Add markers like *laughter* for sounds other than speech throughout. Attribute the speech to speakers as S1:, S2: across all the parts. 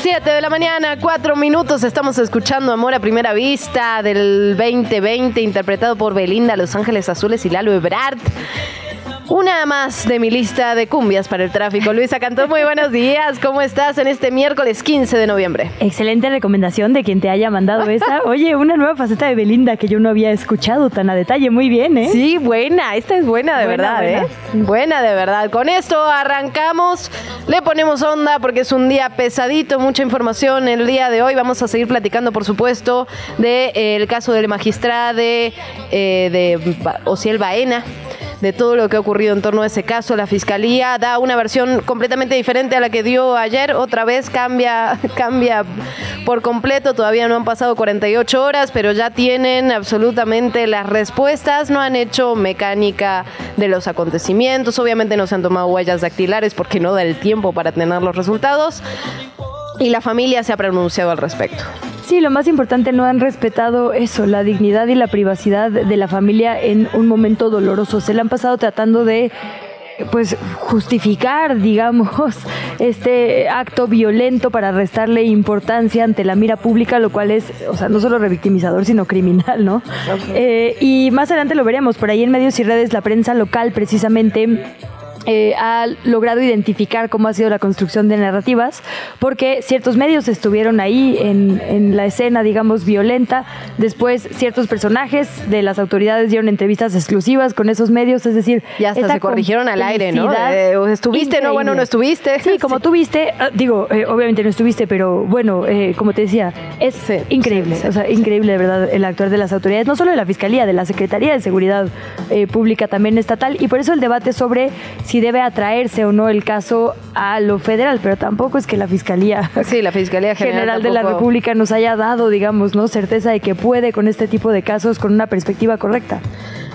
S1: 7 de la mañana, 4 minutos. Estamos escuchando Amor a Primera Vista del 2020, interpretado por Belinda, Los Ángeles Azules y Lalo Ebrard. Una más de mi lista de cumbias para el tráfico. Luisa Cantó, muy buenos días. ¿Cómo estás en este miércoles 15 de noviembre?
S2: Excelente recomendación de quien te haya mandado esa. *laughs* Oye, una nueva faceta de Belinda que yo no había escuchado tan a detalle. Muy bien, ¿eh?
S1: Sí, buena. Esta es buena de
S2: Buena,
S1: verdad,
S2: buena.
S1: ¿eh? Buena de verdad. Con esto arrancamos. Le ponemos onda porque es un día pesadito, mucha información el día de hoy. Vamos a seguir platicando, por supuesto, del caso del magistrado de, eh, de Ociel Baena de todo lo que ha ocurrido en torno a ese caso. La fiscalía da una versión completamente diferente a la que dio ayer. Otra vez cambia, *laughs* cambia por completo. Todavía no han pasado 48 horas, pero ya tienen absolutamente las respuestas. No han hecho mecánica de los acontecimientos. Obviamente no se han tomado huellas dactilares porque no da el tiempo para tener los resultados. Y la familia se ha pronunciado al respecto.
S2: Sí, lo más importante, no han respetado eso, la dignidad y la privacidad de la familia en un momento doloroso. Se le han pasado tratando de pues justificar, *laughs* digamos, este acto violento para restarle importancia ante la mira pública, lo cual es, o sea, no solo revictimizador, sino criminal, ¿no? Eh, y más adelante lo veremos, por ahí en medios y redes, la prensa local precisamente eh, ha logrado identificar cómo ha sido la construcción de narrativas, porque ciertos medios estuvieron ahí en, en la escena, digamos, violenta. Después, ciertos personajes de las autoridades dieron entrevistas exclusivas con esos medios, es decir,
S1: Y hasta se corrigieron al aire, ¿no? Eh, estuviste, no, bueno, no estuviste.
S2: Sí, *laughs* como tú viste, ah, digo, eh, obviamente no estuviste, pero bueno, eh, como te decía, es
S1: Sí,
S2: increíble,
S1: sí, sí,
S2: o sea, increíble de verdad el actuar de las autoridades, no solo de la Fiscalía, de la Secretaría de Seguridad eh, Pública también estatal, y por eso el debate sobre si debe atraerse o no el caso a lo federal, pero tampoco es que la Fiscalía
S1: Sí, la Fiscalía General,
S2: General de la República nos haya dado, digamos, ¿no? certeza de que puede con este tipo de casos con una perspectiva correcta.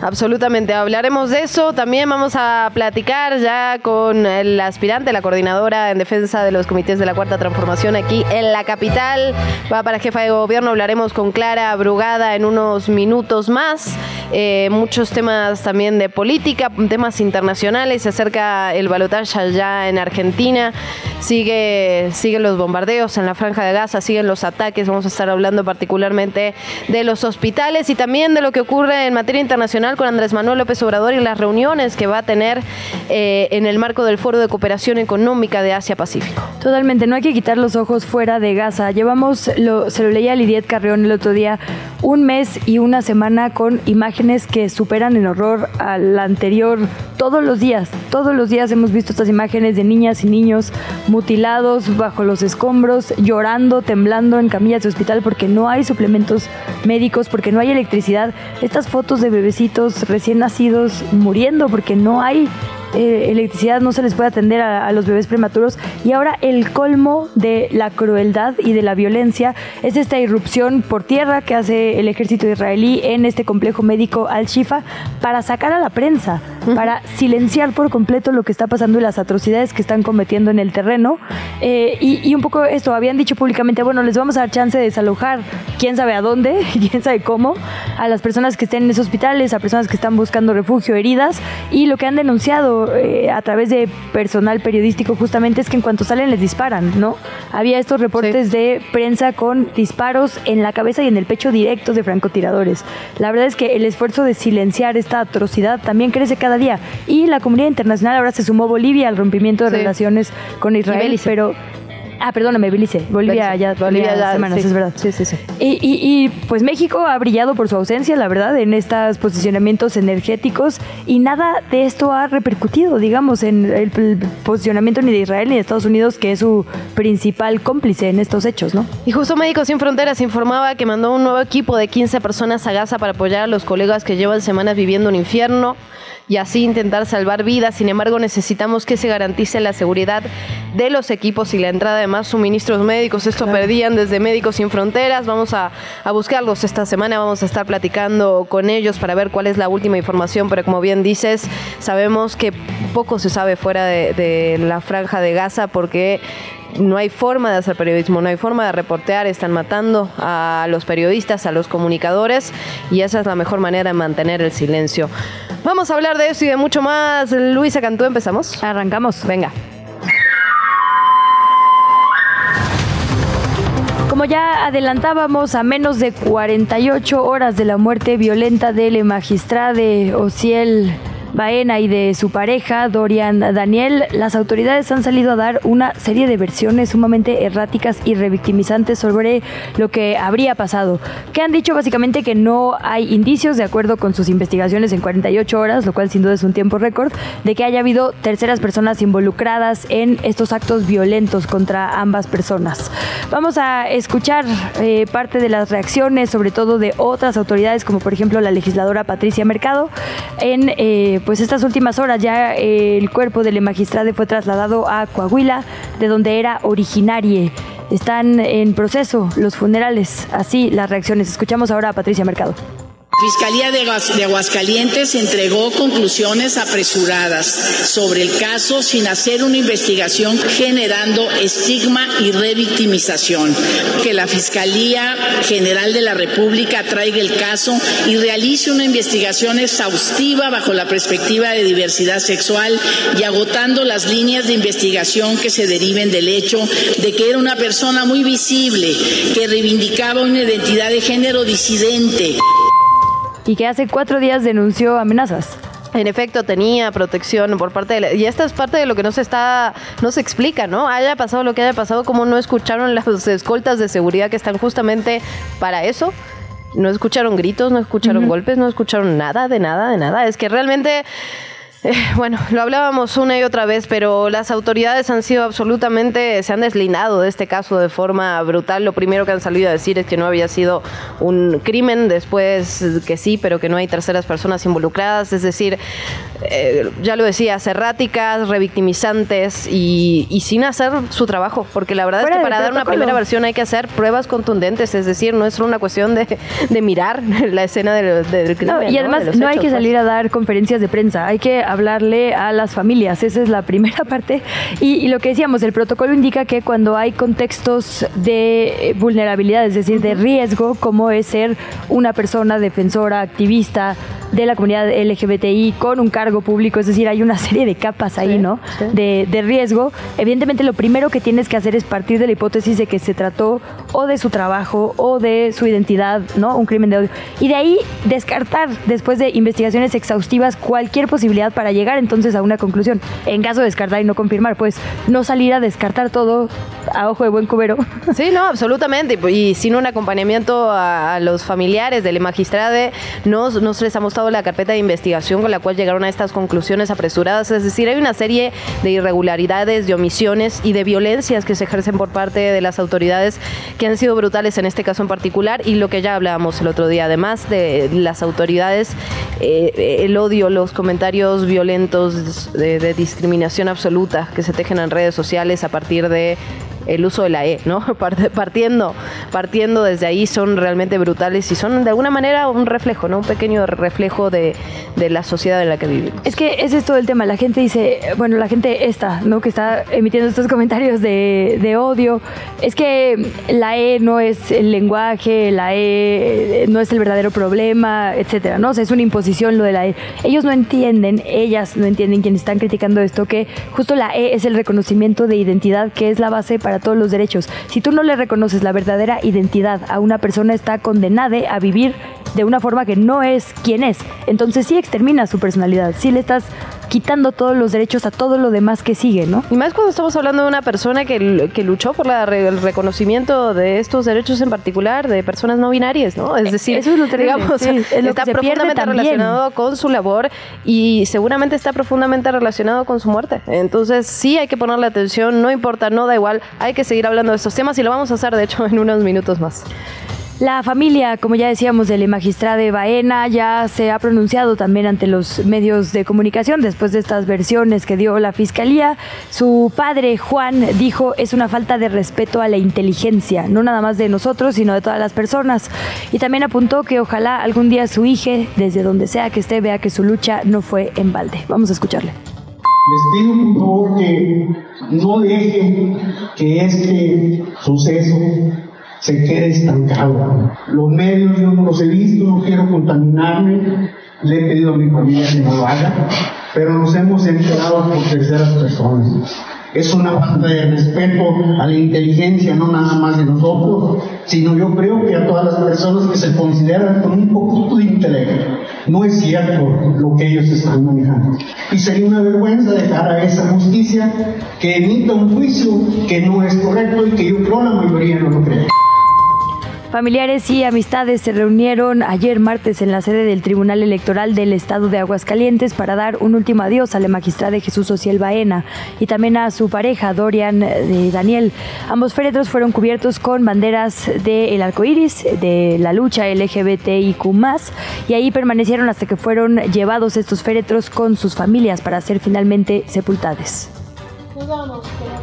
S1: Absolutamente, hablaremos de eso. También vamos a platicar ya con el aspirante, la coordinadora en defensa de los comités de la Cuarta Transformación aquí en la capital. Va para jefa de gobierno, hablaremos con Clara Brugada en unos minutos más. Eh, muchos temas también de política, temas internacionales. Se acerca el balotaje allá en Argentina. Sigue, siguen los bombardeos en la franja de Gaza, siguen los ataques. Vamos a estar hablando particularmente de los hospitales y también de lo que ocurre en materia internacional con Andrés Manuel López Obrador y las reuniones que va a tener eh, en el marco del Foro de Cooperación Económica de Asia-Pacífico.
S2: Totalmente, no hay que quitar los ojos fuera de Gaza. Llevamos, lo, se lo leía a Lidiet Carrión el otro día, un mes y una semana con imágenes que superan en horror al anterior. Todos los días, todos los días hemos visto estas imágenes de niñas y niños mutilados bajo los escombros, llorando, temblando en camillas de hospital porque no hay suplementos médicos, porque no hay electricidad. Estas fotos de bebecitos recién nacidos muriendo porque no hay eh, electricidad no se les puede atender a, a los bebés prematuros. Y ahora el colmo de la crueldad y de la violencia es esta irrupción por tierra que hace el ejército israelí en este complejo médico Al-Shifa para sacar a la prensa, para silenciar por completo lo que está pasando y las atrocidades que están cometiendo en el terreno. Eh, y, y un poco esto, habían dicho públicamente, bueno, les vamos a dar chance de desalojar quién sabe a dónde, *laughs* quién sabe cómo, a las personas que estén en esos hospitales, a personas que están buscando refugio, heridas, y lo que han denunciado eh, a través de personal periodístico justamente es que en cuanto salen les disparan, ¿no? Había estos reportes de prensa con disparos en la cabeza y en el pecho directos de francotiradores. La verdad es que el esfuerzo de silenciar esta atrocidad también crece cada día, y la comunidad internacional ahora se sumó Bolivia al rompimiento de
S1: Sí.
S2: relaciones con Israel, pero... Ah, perdóname, Belice. Bolivia
S1: Belice.
S2: ya,
S1: Bolivia ya,
S2: semanas,
S1: sí.
S2: es verdad.
S1: Sí, sí, sí.
S2: Y, y- y, pues México ha brillado por su ausencia, la verdad, en estos posicionamientos energéticos y nada de esto ha repercutido, digamos, en el, el posicionamiento ni de Israel ni de Estados Unidos, que es su principal cómplice en estos hechos, ¿no?
S1: Y justo Médicos Sin Fronteras informaba que mandó un nuevo equipo de 15 personas a Gaza para apoyar a los colegas que llevan semanas viviendo un infierno. Y así intentar salvar vidas. Sin embargo, necesitamos que se garantice la seguridad de los equipos y la entrada de más suministros médicos. Esto pedían desde Médicos Sin Fronteras. Vamos a, a, buscarlos esta semana. Vamos a estar platicando con ellos para ver cuál es la última información. Pero como bien dices, sabemos que poco se sabe fuera de, de la franja de Gaza porque no hay forma de hacer periodismo, no hay forma de reportear, están matando a los periodistas, a los comunicadores y esa es la mejor manera de mantener el silencio. Vamos a hablar de eso y de mucho más. Luisa Cantú, empezamos.
S2: Arrancamos.
S1: Venga.
S2: Como ya adelantábamos, a menos de 48 horas de la muerte violenta del magistrade Ociel Baena y de su pareja, Dorian Daniel, las autoridades han salido a dar una serie de versiones sumamente erráticas y revictimizantes sobre lo que habría pasado, que han dicho básicamente que no hay indicios, de acuerdo con sus investigaciones en 48 horas, lo cual sin duda es un tiempo récord, de que haya habido terceras personas involucradas en estos actos violentos contra ambas personas. Vamos a escuchar eh, parte de las reacciones, sobre todo de otras autoridades, como por ejemplo la legisladora Patricia Mercado, en... Eh, pues estas últimas horas ya eh, el cuerpo del magistrado fue trasladado a Coahuila, de donde era originario. Están en proceso los funerales, así las reacciones. Escuchamos ahora a Patricia Mercado.
S3: Fiscalía de Aguascalientes entregó conclusiones apresuradas sobre el caso sin hacer una investigación generando estigma y revictimización. Que la Fiscalía General de la República traiga el caso y realice una investigación exhaustiva bajo la perspectiva de diversidad sexual y agotando las líneas de investigación que se deriven del hecho de que era una persona muy visible, que reivindicaba una identidad de género disidente
S2: y que hace cuatro días denunció amenazas.
S1: En efecto, tenía protección por parte de la, y esta es parte de lo que no se está, no se explica, ¿no? Haya pasado lo que haya pasado, como no escucharon las escoltas de seguridad que están justamente para eso. No escucharon gritos, no escucharon golpes, no escucharon nada, de nada, de nada. Es que realmente eh, bueno, lo hablábamos una y otra vez, pero las autoridades han sido absolutamente, se han deslindado de este caso de forma brutal. Lo primero que han salido a decir es que no había sido un crimen, después que sí, pero que no hay terceras personas involucradas. Es decir, eh, ya lo decía, erráticas, revictimizantes y, sin hacer su trabajo, porque la verdad es que para dar una primera versión hay que hacer pruebas contundentes, es decir, no es solo una cuestión de, mirar *laughs* la escena del, crimen.
S2: y además no, hay que salir pues. a dar conferencias de prensa, hay que hablarle a las familias. Esa es la primera *laughs* parte. Y, lo que decíamos, el protocolo indica que cuando hay contextos de vulnerabilidad, es decir, de riesgo, como es ser una persona defensora, activista de la comunidad LGBTI con un cargo público, es decir, hay una serie de capas ahí, ¿no? De, de riesgo. Evidentemente, lo primero que tienes que hacer es partir de la hipótesis de que se trató o de su trabajo o de su identidad, ¿no? Un crimen de odio. Y de ahí descartar, después de investigaciones exhaustivas, cualquier posibilidad para llegar entonces a una conclusión. En caso de descartar y no confirmar, pues no salir a descartar todo a ojo de buen cubero.
S1: Sí, no, absolutamente. Y sin un acompañamiento a, los familiares del magistrado, no, no les ha mostrado la carpeta de investigación con la cual llegaron a estas conclusiones apresuradas. Es decir, hay una serie de irregularidades, de omisiones y de violencias que se ejercen por parte de las autoridades que han sido brutales en este caso en particular y lo que ya hablábamos el otro día. Además de las autoridades, eh, el odio, los comentarios violentos de, discriminación absoluta que se tejen en redes sociales a partir de el uso de la E, ¿no? *laughs* Partiendo, partiendo desde ahí son realmente brutales y son de alguna manera un reflejo, ¿no? Un pequeño reflejo de, la sociedad en la que vivimos.
S2: Es que ese es todo el tema. La gente dice, bueno, la gente esta, ¿no? Que está emitiendo estos comentarios de, de odio. Es que la E no es el lenguaje, la E no es el verdadero problema, etcétera, ¿no? O sea, es una imposición lo de la E. Ellos no entienden, ellas no entienden quienes están criticando esto, que justo la E es el reconocimiento de identidad, que es la base para todos los derechos. Si tú no le reconoces la verdadera identidad a una persona, está condenada a vivir de una forma que no es quien es. Entonces sí extermina su personalidad, sí le estás quitando todos los derechos a todo lo demás que sigue, ¿no?
S1: Y más cuando estamos hablando de una persona que, que luchó por la, el reconocimiento de estos derechos en particular de personas no binarias, ¿no? Es decir,
S2: Eso es lo digamos,
S1: está profundamente relacionado con su labor y seguramente está profundamente relacionado con su muerte. Entonces sí hay que ponerle atención, no importa, no da igual, hay que seguir hablando de estos temas y lo vamos a hacer de hecho *laughs* en unos minutos más.
S2: La familia, como ya decíamos, de la magistrada de Baena ya se ha pronunciado también ante los medios de comunicación después de estas versiones que dio la fiscalía. Su padre, Juan, dijo es una falta de respeto a la inteligencia, no nada más de nosotros, sino de todas las personas. Y también apuntó que ojalá algún día su hija, desde donde sea que esté, vea que su lucha no fue en balde. Vamos a escucharle.
S4: Les pido por favor que no dejen que este suceso se quede estancado. Los medios yo no los he visto, no quiero contaminarme, le he pedido a mi familia que no lo haga, pero nos hemos enterado por terceras personas. Es una falta de respeto a la inteligencia, no nada más de nosotros, sino yo creo que a todas las personas que se consideran con un poquito de intelecto. No es cierto lo que ellos están manejando. Y sería una vergüenza dejar a esa justicia que emita un juicio que no es correcto y que yo creo la mayoría no lo cree.
S2: Familiares y amistades se reunieron ayer martes en la sede del Tribunal Electoral del Estado de Aguascalientes para dar un último adiós a la magistrada Jesús Ociel Baena y también a su pareja Dorian de Daniel. Ambos féretros fueron cubiertos con banderas del arco iris, de la lucha LGBTIQ, y ahí permanecieron hasta que fueron llevados estos féretros con sus familias para ser finalmente sepultados.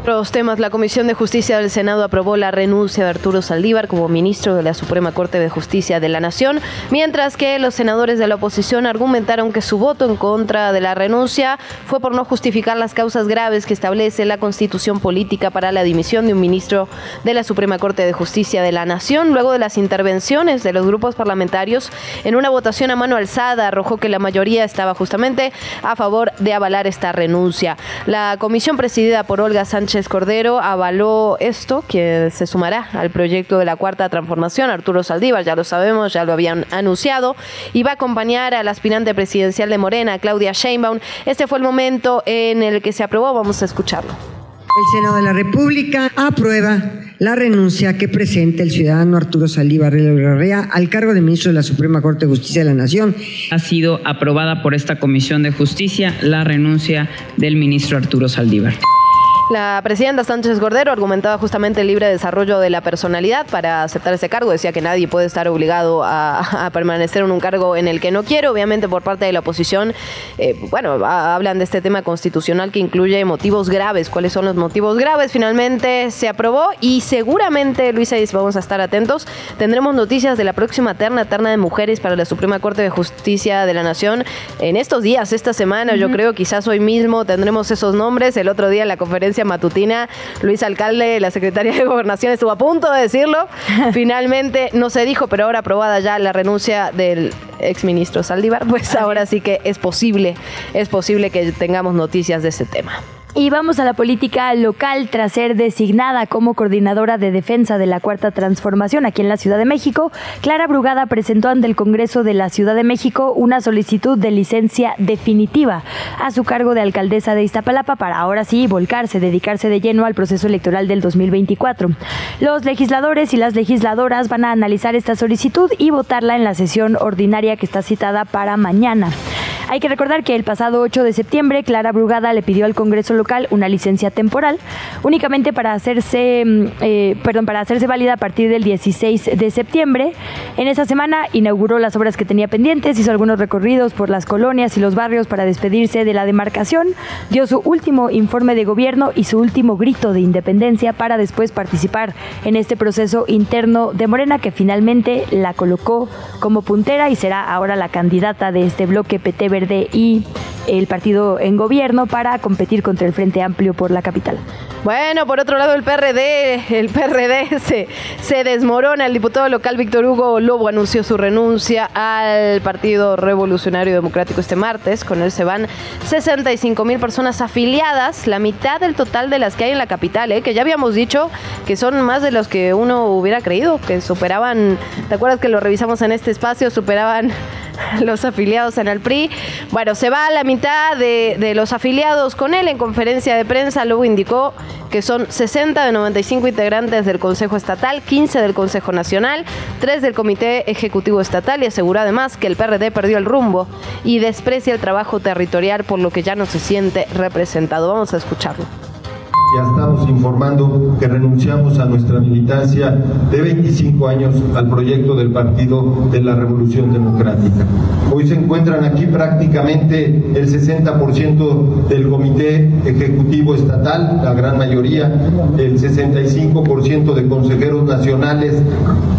S1: Otros temas, la Comisión de Justicia del Senado aprobó la renuncia de Arturo Saldívar como ministro de la Suprema Corte de Justicia de la Nación, mientras que los senadores de la oposición argumentaron que su voto en contra de la renuncia fue por no justificar las causas graves que establece la Constitución Política para la dimisión de un ministro de la Suprema Corte de Justicia de la Nación, luego de las intervenciones de los grupos parlamentarios en una votación a mano alzada arrojó que la mayoría estaba justamente a favor de avalar esta renuncia. La comisión presidente por Olga Sánchez Cordero, avaló esto, que se sumará al proyecto de la Cuarta Transformación. Arturo Saldívar, ya lo sabemos, ya lo habían anunciado, y va a acompañar al aspirante presidencial de Morena, Claudia Sheinbaum. Este fue el momento en el que se aprobó, vamos a escucharlo.
S5: El Senado de la República aprueba la renuncia que presenta el ciudadano Arturo Saldívar Larrea al cargo de ministro de la Suprema Corte de Justicia de la Nación.
S6: Ha sido aprobada por esta Comisión de Justicia la renuncia del ministro Arturo Saldívar.
S1: La presidenta Sánchez Gordero argumentaba justamente el libre desarrollo de la personalidad para aceptar ese cargo. Decía que nadie puede estar obligado a, permanecer en un cargo en el que no quiere. Obviamente, por parte de la oposición, eh, bueno, hablan de este tema constitucional que incluye motivos graves. ¿Cuáles son los motivos graves? Finalmente se aprobó y seguramente, Luisa, vamos a estar atentos, tendremos noticias de la próxima terna, terna de mujeres para la Suprema Corte de Justicia de la Nación en estos días, esta semana, yo creo, quizás hoy mismo tendremos esos nombres. El otro día en la conferencia matutina, Luis Alcalde, la secretaria de Gobernación, estuvo a punto de decirlo. *laughs* Finalmente no se dijo, pero ahora aprobada ya la renuncia del exministro Saldívar, pues ahora sí que es posible, es posible que tengamos noticias de ese tema.
S2: Y vamos a la política local tras ser designada como coordinadora de defensa de la Cuarta Transformación aquí en la Ciudad de México. Clara Brugada presentó ante el Congreso de la Ciudad de México una solicitud de licencia definitiva a su cargo de alcaldesa de Iztapalapa para ahora sí volcarse, dedicarse de lleno al proceso electoral del 2024. Los legisladores y las legisladoras van a analizar esta solicitud y votarla en la sesión ordinaria que está citada para mañana. Hay que recordar que el pasado 8 de septiembre Clara Brugada le pidió al Congreso local una licencia temporal únicamente para hacerse, mm, eh, perdón, para hacerse válida a partir del 16 de septiembre. En esa semana inauguró las obras que tenía pendientes, hizo algunos recorridos por las colonias y los barrios para despedirse de la demarcación, dio su último informe de gobierno y su último grito de independencia para después participar en este proceso interno de Morena que finalmente la colocó como puntera y será ahora la candidata de este bloque PT Verde y el partido en gobierno para competir contra el Frente Amplio por la capital.
S1: Bueno, por otro lado, el PRD, el PRD se, se desmorona. El diputado local Víctor Hugo Lobo anunció su renuncia al Partido Revolucionario Democrático este martes. Con él se van 65 mil personas afiliadas, la mitad del total de las que hay en la capital, ¿eh? que ya habíamos dicho que son más de los que uno hubiera creído, que superaban, ¿te acuerdas que lo revisamos en este espacio? Superaban *laughs* los afiliados en el PRI. Bueno, se va a la mitad de, los afiliados con él en conferencia de prensa. Luego indicó que son 60 de 95 integrantes del Consejo Estatal, 15 del Consejo Nacional, 3 del Comité Ejecutivo Estatal y aseguró además que el PRD perdió el rumbo y desprecia el trabajo territorial por lo que ya no se siente representado. Vamos a escucharlo.
S7: Ya estamos informando que renunciamos a nuestra militancia de 25 años al proyecto del Partido de la Revolución Democrática. Hoy se encuentran aquí prácticamente el 60% del Comité Ejecutivo Estatal, la gran mayoría, el 65% de consejeros nacionales,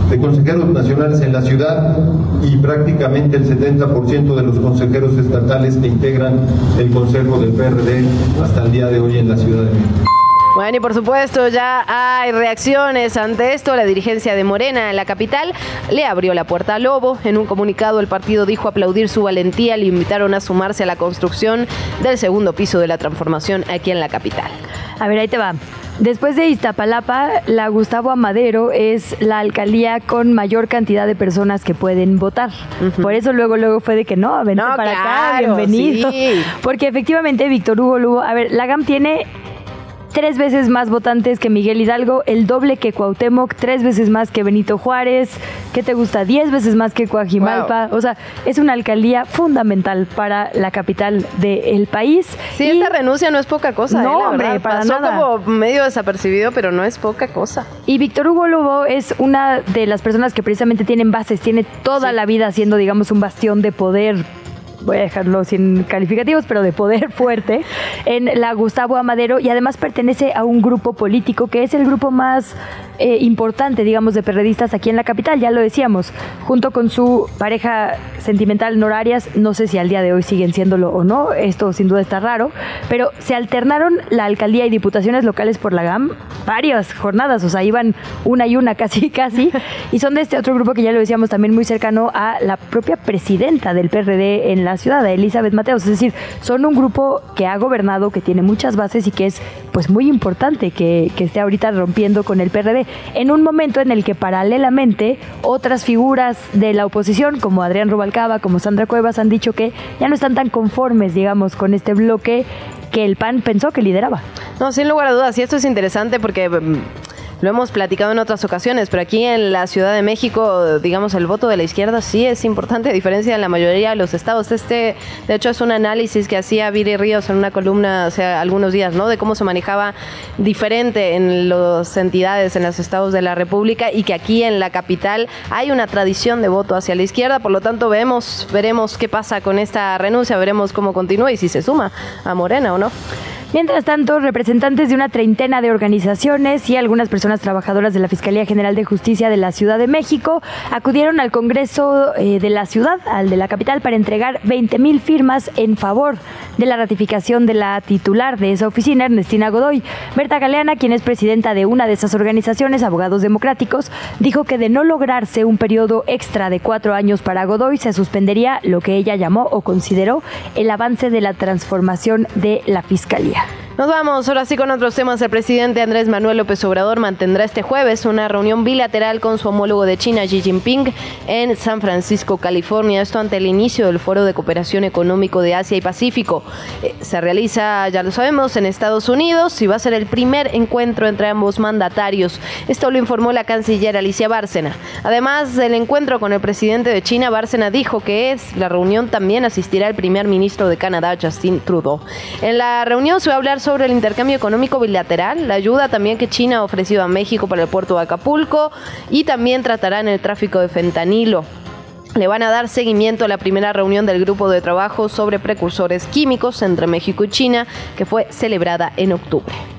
S7: de consejeros nacionales en la ciudad y prácticamente el 70% de los consejeros estatales que integran el Consejo del PRD hasta el día de hoy en la Ciudad de México.
S1: Bueno, y por supuesto ya hay reacciones ante esto. La dirigencia de Morena en la capital le abrió la puerta a Lobo. En un comunicado el partido dijo aplaudir su valentía, le invitaron a sumarse a la construcción del segundo piso de la transformación aquí en la capital.
S2: A ver, ahí te va. Después de Iztapalapa, la Gustavo Amadero es la alcaldía con mayor cantidad de personas que pueden votar. Por eso luego luego fue de que no, vente
S1: No,
S2: para acá, bienvenido.
S1: sí. *laughs*
S2: Porque efectivamente Víctor Hugo Lugo, a ver, la GAM tiene tres veces más votantes que Miguel Hidalgo, el doble que Cuauhtémoc, tres veces más que Benito Juárez, ¿qué te gusta? Diez veces más que Coajimalpa. O sea, es una alcaldía fundamental para la capital del país.
S1: Sí,
S2: Y-
S1: esta renuncia no es poca cosa.
S2: No,
S1: eh, la
S2: hombre, para
S1: Pasó
S2: nada.
S1: como medio desapercibido, pero no es poca cosa.
S2: Y Víctor Hugo Lobo es una de las personas que precisamente tienen bases, tiene toda la vida siendo, digamos, un bastión de poder. Voy a dejarlo sin calificativos, pero de poder *laughs* fuerte en la Gustavo Amadero y además pertenece a un grupo político que es el grupo más eh, importante, digamos, de perredistas aquí en la capital, ya lo decíamos, junto con su pareja sentimental Nora Arias, no sé si al día de hoy siguen siéndolo o no, esto sin duda está raro, pero se alternaron la alcaldía y diputaciones locales por la GAM varias jornadas, o sea, iban una y una *laughs* casi casi, y son de este otro grupo que ya lo decíamos también muy cercano a la propia presidenta del PRD en la ciudad, Elizabeth Mateos, es decir, son un grupo que ha gobernado, que tiene muchas bases y que es pues muy importante que, que esté ahorita rompiendo con el PRD, en un momento en el que paralelamente otras figuras de la oposición, como Adrián Rubalcaba, como Sandra Cuevas, han dicho que ya no están tan conformes, digamos, con este bloque que el PAN pensó que lideraba.
S1: No, sin lugar a dudas, y esto es interesante porque mm, lo hemos platicado en otras ocasiones, pero aquí en la Ciudad de México, digamos, el voto de la izquierda sí es importante, a diferencia de la mayoría de los estados. Este, de hecho, es un análisis que hacía Viri Ríos en una columna hace algunos días, ¿no? De cómo se manejaba diferente en las entidades, en los estados de la República, y que aquí en la capital hay una tradición de voto hacia la izquierda, por lo tanto, vemos, veremos qué pasa con esta renuncia, veremos cómo continúa y si se suma a Morena o no.
S2: Mientras tanto, representantes de una treintena de organizaciones y algunas personas trabajadoras de la Fiscalía General de Justicia de la Ciudad de México acudieron al Congreso eh, de la ciudad, al de la capital, para entregar 20 mil firmas en favor de la ratificación de la titular de esa oficina, Ernestina Godoy. Berta Galeana, quien es presidenta de una de esas organizaciones, Abogados Democráticos, dijo que de no lograrse un periodo extra de cuatro años para Godoy, se suspendería lo que ella llamó o consideró el avance de la transformación de la Fiscalía.
S1: Nos vamos ahora sí con otros temas. El presidente Andrés Manuel López Obrador mantendrá este jueves una reunión bilateral con su homólogo de China, Xi Jinping, en San Francisco, California. Esto ante el inicio del Foro de Cooperación Económico de Asia y Pacífico. Eh, se realiza, ya lo sabemos, en Estados Unidos y va a ser el primer encuentro entre ambos mandatarios. Esto lo informó la canciller Alicia Bárcena. Además del encuentro con el presidente de China, Bárcena dijo que es la reunión también asistirá el primer ministro de Canadá, Justin Trudeau. En la reunión se va a hablar sobre el intercambio económico bilateral, la ayuda también que China ha ofrecido a México para el puerto de Acapulco y también tratarán el tráfico de fentanilo. Le van a dar seguimiento a la primera reunión del grupo de trabajo sobre precursores químicos entre México y China, que fue celebrada en octubre.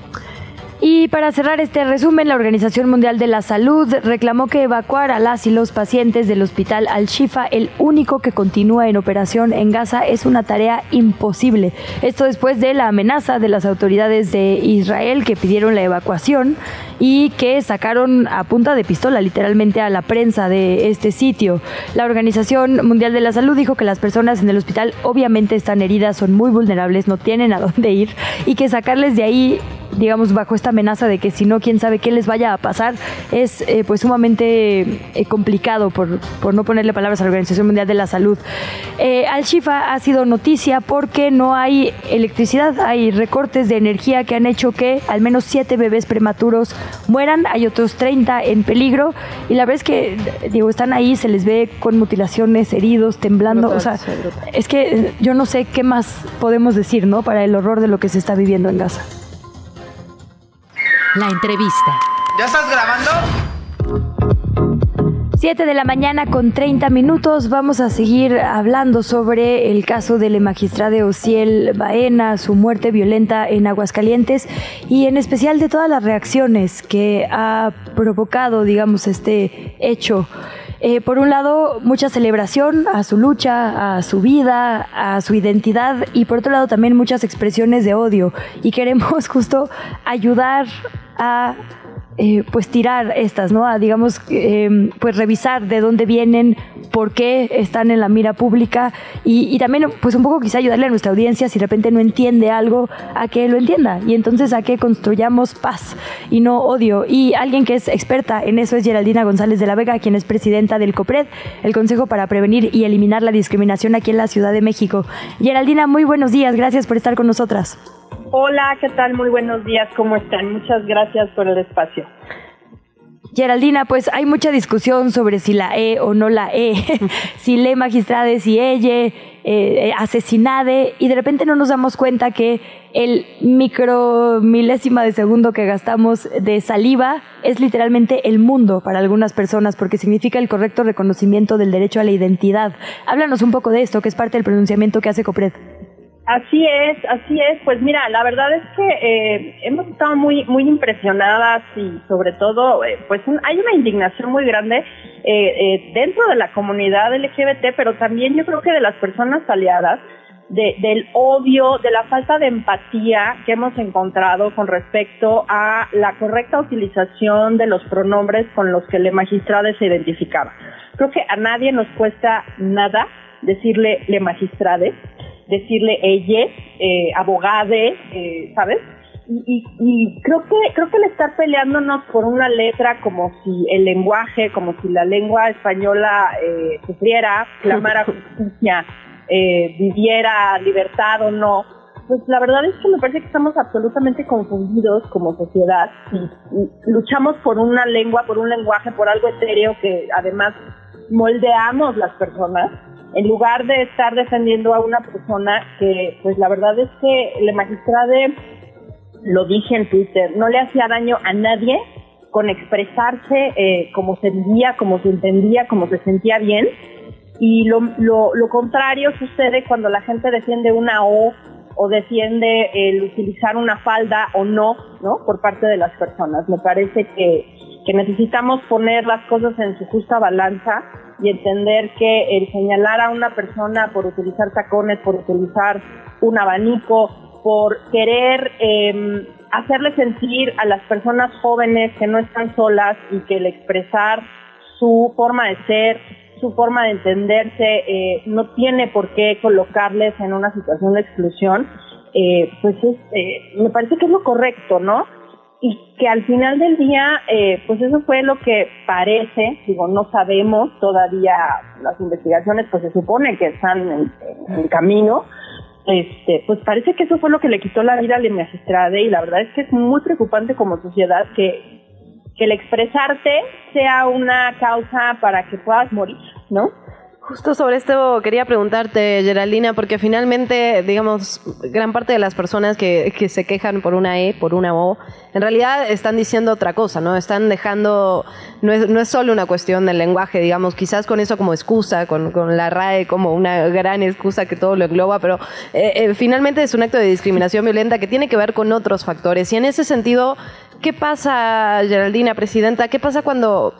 S2: Y para cerrar este resumen, la Organización Mundial de la Salud reclamó que evacuar a las y los pacientes del hospital Al-Shifa, el único que continúa en operación en Gaza, es una tarea imposible. Esto después de la amenaza de las autoridades de Israel que pidieron la evacuación y que sacaron a punta de pistola literalmente a la prensa de este sitio. La Organización Mundial de la Salud dijo que las personas en el hospital obviamente están heridas, son muy vulnerables, no tienen a dónde ir y que sacarles de ahí digamos, bajo esta amenaza de que si no, quién sabe qué les vaya a pasar, es eh, pues sumamente eh, complicado, por, por no ponerle palabras a la Organización Mundial de la Salud. Eh, Al-Shifa ha sido noticia porque no hay electricidad, hay recortes de energía que han hecho que al menos siete bebés prematuros mueran, hay otros 30 en peligro y la verdad es que, digo, están ahí, se les ve con mutilaciones, heridos, temblando, o sea, es que yo no sé qué más podemos decir, ¿no? Para el horror de lo que se está viviendo en Gaza.
S8: La entrevista.
S9: ¿Ya estás grabando?
S2: 7 de la mañana con 30 minutos vamos a seguir hablando sobre el caso del magistrado Ociel Baena, su muerte violenta en Aguascalientes y en especial de todas las reacciones que ha provocado, digamos, este hecho. Eh, por un lado, mucha celebración a su lucha, a su vida, a su identidad y por otro lado también muchas expresiones de odio. Y queremos *laughs* justo ayudar a eh, pues tirar estas, ¿no? A, digamos, eh, pues revisar de dónde vienen, por qué están en la mira pública y, y, también pues un poco quizá ayudarle a nuestra audiencia si de repente no entiende algo a que lo entienda y entonces a que construyamos paz y no odio. Y alguien que es experta en eso es Geraldina González de la Vega, quien es presidenta del COPRED, el Consejo para Prevenir y Eliminar la Discriminación aquí en la Ciudad de México. Geraldina, muy buenos días, gracias por estar con nosotras.
S10: Hola, ¿qué tal? Muy buenos días, ¿cómo están? Muchas gracias por el espacio.
S2: Geraldina, pues hay mucha discusión sobre si la E o no la E, *laughs* si le magistrade, si ella, eh, asesinade, y de repente no nos damos cuenta que el micro milésima de segundo que gastamos de saliva es literalmente el mundo para algunas personas porque significa el correcto reconocimiento del derecho a la identidad. Háblanos un poco de esto, que es parte del pronunciamiento que hace COPRED.
S10: Así es, así es. Pues mira, la verdad es que eh, hemos estado muy, muy impresionadas y sobre todo, eh, pues hay una indignación muy grande eh, dentro de la comunidad LGBT, pero también yo creo que de las personas aliadas, de, del odio, de la falta de empatía que hemos encontrado con respecto a la correcta utilización de los pronombres con los que le magistrada se identificaba. Creo que a nadie nos cuesta nada decirle le magistrade decirle ella, eh, abogade, eh, ¿sabes? Y, y, creo que creo que el estar peleándonos por una letra como si el lenguaje, como si la lengua española eh, sufriera, *laughs* clamara justicia, eh, viviera libertad o no, pues la verdad es que me parece que estamos absolutamente confundidos como sociedad y, y luchamos por una lengua, por un lenguaje, por algo etéreo que además moldeamos las personas en lugar de estar defendiendo a una persona que, pues la verdad es que la magistrada, lo dije en Twitter, no le hacía daño a nadie con expresarse eh, como se vivía, como se entendía, como se sentía bien. Y lo, lo, lo contrario sucede cuando la gente defiende una O o defiende el utilizar una falda o no, ¿no? Por parte de las personas. Me parece que, que necesitamos poner las cosas en su justa balanza y entender que el señalar a una persona por utilizar tacones, por utilizar un abanico, por querer eh, hacerle sentir a las personas jóvenes que no están solas y que el expresar su forma de ser, su forma de entenderse, eh, no tiene por qué colocarles en una situación de exclusión, eh, pues es, eh, me parece que es lo correcto, ¿no? Y que al final del día, eh, pues eso fue lo que parece, digo, no sabemos todavía las investigaciones, pues se supone que están en, camino, este, pues parece que eso fue lo que le quitó la vida al magistrado y la verdad es que es muy preocupante como sociedad que, que el expresarte sea una causa para que puedas morir, ¿no?
S1: Justo sobre esto quería preguntarte, Geraldina, porque finalmente, digamos, gran parte de las personas que, que, se quejan por una E, por una O, en realidad están diciendo otra cosa, ¿no? Están dejando, no es, no es solo una cuestión del lenguaje, digamos, quizás con eso como excusa, con, con la RAE como una gran excusa que todo lo engloba, pero eh, eh, finalmente es un acto de discriminación violenta que tiene que ver con otros factores. Y en ese sentido, ¿qué pasa, Geraldina, presidenta? ¿Qué pasa cuando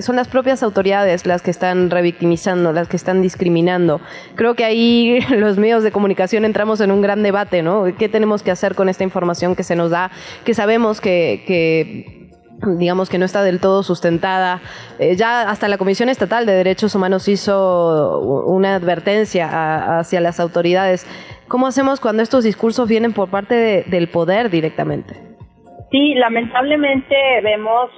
S1: son las propias autoridades las que están revictimizando, las que están discriminando. Creo que ahí *laughs* los medios de comunicación entramos en un gran debate, ¿no? ¿Qué tenemos que hacer con esta información que se nos da, que sabemos que, que digamos que no está del todo sustentada. Eh, ya hasta la Comisión Estatal de Derechos Humanos hizo una advertencia hacia las autoridades. ¿Cómo hacemos cuando estos discursos vienen por parte de, del poder directamente?
S10: Sí, lamentablemente vemos,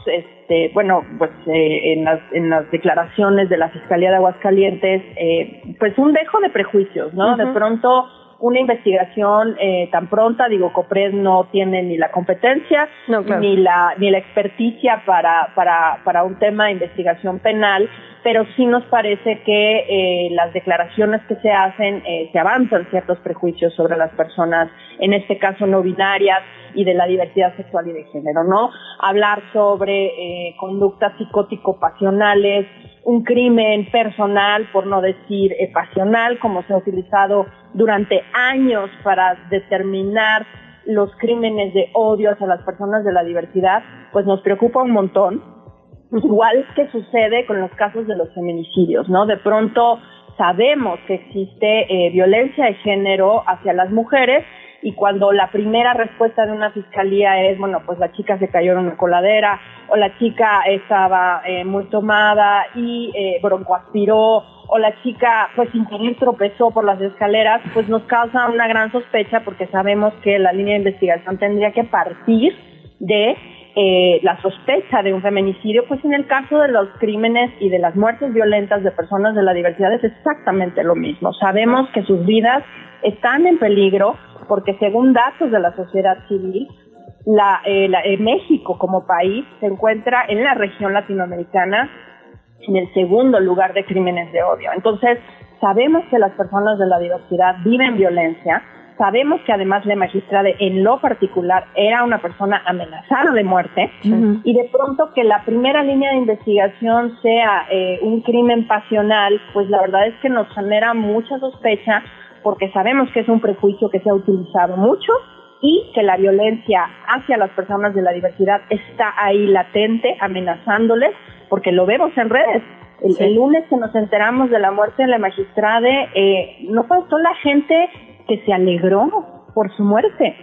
S10: este, bueno, pues eh, en, las, en las declaraciones de la Fiscalía de Aguascalientes, eh, pues un dejo de prejuicios, ¿no? Uh -huh. De pronto una investigación eh, tan pronta, digo, COPRED no tiene ni la competencia
S1: no, claro.
S10: ni la ni la experticia para, para, para un tema de investigación penal pero sí nos parece que eh, las declaraciones que se hacen eh, se avanzan ciertos prejuicios sobre las personas, en este caso no binarias y de la diversidad sexual y de género, ¿no? Hablar sobre eh, conductas psicótico-pasionales, un crimen personal, por no decir eh, pasional, como se ha utilizado durante años para determinar los crímenes de odio hacia las personas de la diversidad, pues nos preocupa un montón. Igual que sucede con los casos de los feminicidios, ¿no? De pronto sabemos que existe eh, violencia de género hacia las mujeres y cuando la primera respuesta de una fiscalía es, bueno, pues la chica se cayó en una coladera o la chica estaba eh, muy tomada y eh, broncoaspiró o la chica pues sin querer tropezó por las escaleras, pues nos causa una gran sospecha porque sabemos que la línea de investigación tendría que partir de eh, la sospecha de un feminicidio, pues en el caso de los crímenes y de las muertes violentas de personas de la diversidad es exactamente lo mismo. Sabemos que sus vidas están en peligro porque según datos de la sociedad civil, la, eh, eh, México como país se encuentra en la región latinoamericana en el segundo lugar de crímenes de odio. Entonces, sabemos que las personas de la diversidad viven violencia, sabemos que además la magistrada en lo particular era una persona amenazada de muerte y de pronto que la primera línea de investigación sea eh, un crimen pasional, pues la verdad es que nos genera mucha sospecha porque sabemos que es un prejuicio que se ha utilizado mucho y que la violencia hacia las personas de la diversidad está ahí latente, amenazándoles, porque lo vemos en redes. El, lunes que nos enteramos de la muerte de la magistrada, eh, no faltó la gente que se alegró por su muerte.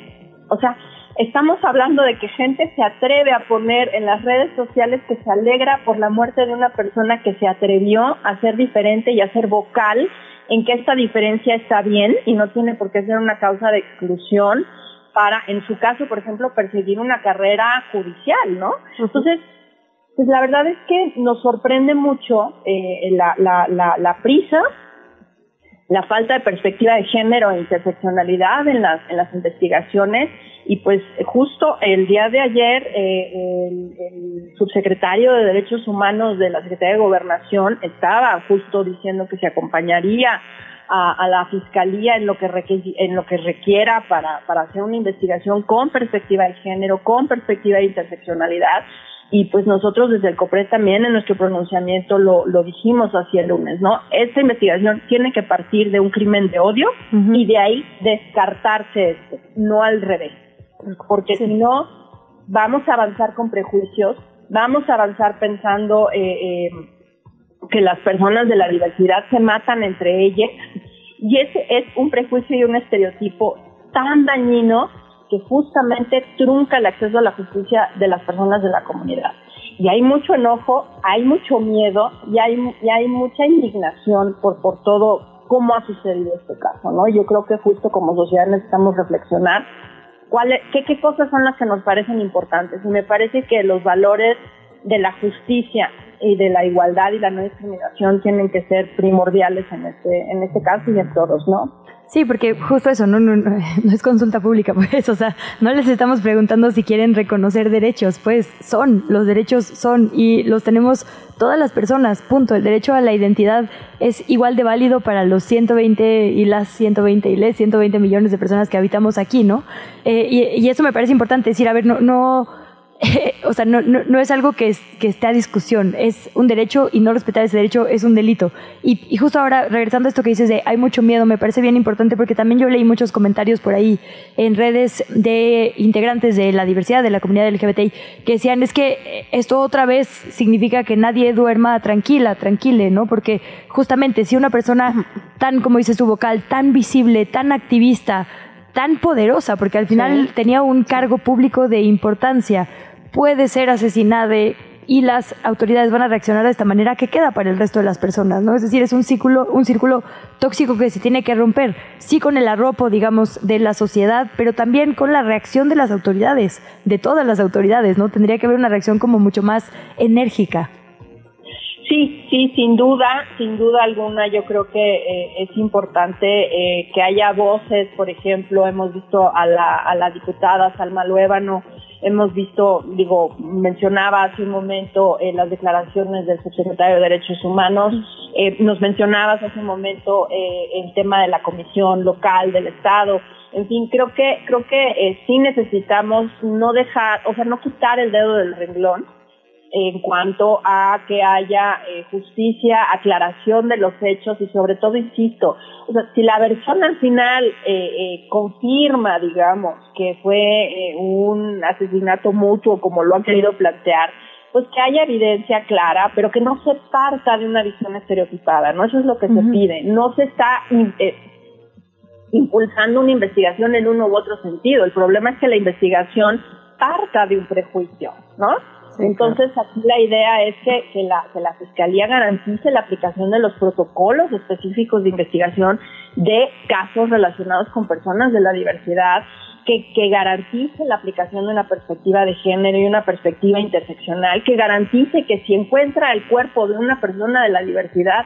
S10: O sea, estamos hablando de que gente se atreve a poner en las redes sociales que se alegra por la muerte de una persona que se atrevió a ser diferente y a ser vocal en que esta diferencia está bien y no tiene por qué ser una causa de exclusión para, en su caso, por ejemplo, perseguir una carrera judicial, ¿no? Entonces, pues la verdad es que nos sorprende mucho eh, la, la, la, la prisa la falta de perspectiva de género e interseccionalidad en las, en las investigaciones. Y pues justo el día de ayer eh, el, subsecretario de Derechos Humanos de la Secretaría de Gobernación estaba justo diciendo que se acompañaría a, la fiscalía en lo que en lo que requiera para, para hacer una investigación con perspectiva de género, con perspectiva de interseccionalidad y pues nosotros desde el COPRE también en nuestro pronunciamiento lo, lo dijimos así el lunes, ¿no? Esta investigación tiene que partir de un crimen de odio y de ahí descartarse esto, no al revés. Porque si no, vamos a avanzar con prejuicios, vamos a avanzar pensando eh, eh, que las personas de la diversidad se matan entre ellas y ese es un prejuicio y un estereotipo tan dañino que justamente trunca el acceso a la justicia de las personas de la comunidad. Y hay mucho enojo, hay mucho miedo y hay, y hay mucha indignación por, por todo cómo ha sucedido este caso, ¿no? Yo creo que justo como sociedad necesitamos reflexionar cuáles, qué, qué cosas son las que nos parecen importantes. Y me parece que los valores de la justicia y de la igualdad y la no discriminación tienen que ser primordiales en este, en este caso y en todos, ¿no?
S2: Sí, porque justo eso, no, no, no, *laughs* es consulta pública, *laughs* pues, o sea, no les estamos preguntando si quieren reconocer derechos, pues son, los derechos son y los tenemos todas las personas, punto. El derecho a la identidad es igual de válido para los 120 y las 120 y les 120 millones de personas que habitamos aquí, ¿no? Eh, y, y, eso me parece importante decir, a ver, no, no *laughs* o sea, no, no, es algo que, que esté a discusión, es un derecho y no respetar ese derecho es un delito. Y, justo ahora, regresando a esto que dices de hay mucho miedo, me parece bien importante porque también yo leí muchos comentarios por ahí en redes de integrantes de la diversidad, de la comunidad LGBTI, que decían es que esto otra vez significa que nadie duerma tranquila, tranquile, ¿no? Porque justamente si una persona tan, como dices tu vocal, tan visible, tan activista, tan poderosa, porque al final tenía un cargo público de importancia, puede ser asesinada y las autoridades van a reaccionar de esta manera que queda para el resto de las personas, ¿no? Es decir, es un círculo, un círculo tóxico que se tiene que romper, sí con el arropo, digamos, de la sociedad, pero también con la reacción de las autoridades, de todas las autoridades, ¿no? Tendría que haber una reacción como mucho más enérgica.
S10: Sí, sí, sin duda, sin duda alguna, yo creo que eh, es importante eh, que haya voces, por ejemplo, hemos visto a la, diputada Salma Luébano, hemos visto, digo, mencionaba hace un momento eh, las declaraciones del subsecretario de Derechos Humanos, eh, nos mencionabas hace un momento el tema de la comisión local del Estado, en fin, creo que creo que sí necesitamos no dejar, o sea, no quitar el dedo del renglón en cuanto a que haya justicia, aclaración de los hechos y sobre todo, insisto, o sea, si la versión al final eh, eh, confirma, digamos, que fue eh, un asesinato mutuo, como lo han querido plantear, pues que haya evidencia clara, pero que no se parta de una visión estereotipada, ¿no? Eso es lo que se pide. No se está impulsando una investigación en uno u otro sentido. El problema es que la investigación parta de un prejuicio, ¿no? Entonces, aquí la idea es que, la, que la Fiscalía garantice la aplicación de los protocolos específicos de investigación de casos relacionados con personas de la diversidad, que, que, garantice la aplicación de una perspectiva de género y una perspectiva interseccional, que garantice que si encuentra el cuerpo de una persona de la diversidad,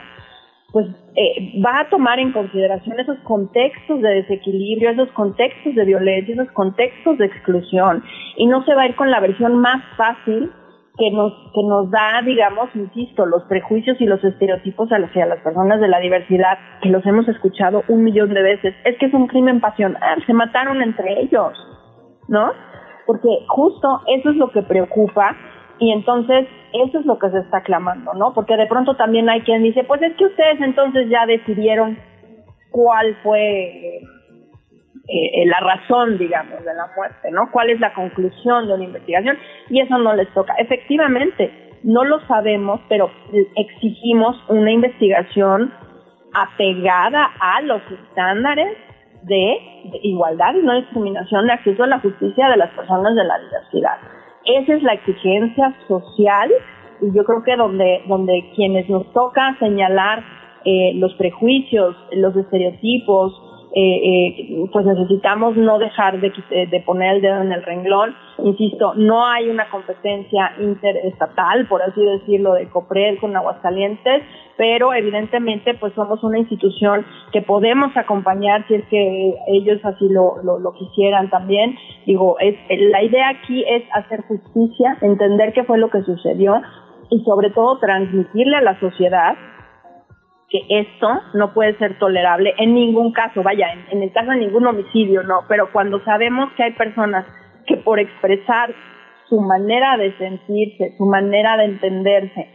S10: pues eh, va a tomar en consideración esos contextos de desequilibrio, esos contextos de violencia, esos contextos de exclusión, y no se va a ir con la versión más fácil que nos, que nos da, digamos, insisto, los prejuicios y los estereotipos hacia las personas de la diversidad, que los hemos escuchado un millón de veces. Es que es un crimen pasional, se mataron entre ellos, ¿no? Porque justo eso es lo que preocupa y entonces eso es lo que se está clamando, ¿no? Porque de pronto también hay quien dice, pues es que ustedes entonces ya decidieron cuál fue eh, la razón, digamos, de la muerte, ¿no? ¿Cuál es la conclusión de una investigación? Y eso no les toca. Efectivamente, no lo sabemos, pero exigimos una investigación apegada a los estándares de, igualdad y no discriminación de acceso a la justicia de las personas de la diversidad. Esa es la exigencia social y yo creo que donde, donde quienes nos toca señalar eh, los prejuicios, los estereotipos, eh, eh, pues necesitamos no dejar de, de, poner el dedo en el renglón. Insisto, no hay una competencia interestatal, por así decirlo, de COPRED con Aguascalientes, pero evidentemente pues somos una institución que podemos acompañar si es que ellos así lo, lo, lo quisieran también. Digo, es, la idea aquí es hacer justicia, entender qué fue lo que sucedió y sobre todo transmitirle a la sociedad que esto no puede ser tolerable en ningún caso, vaya, en, el caso de ningún homicidio, no, pero cuando sabemos que hay personas que por expresar su manera de sentirse, su manera de entenderse,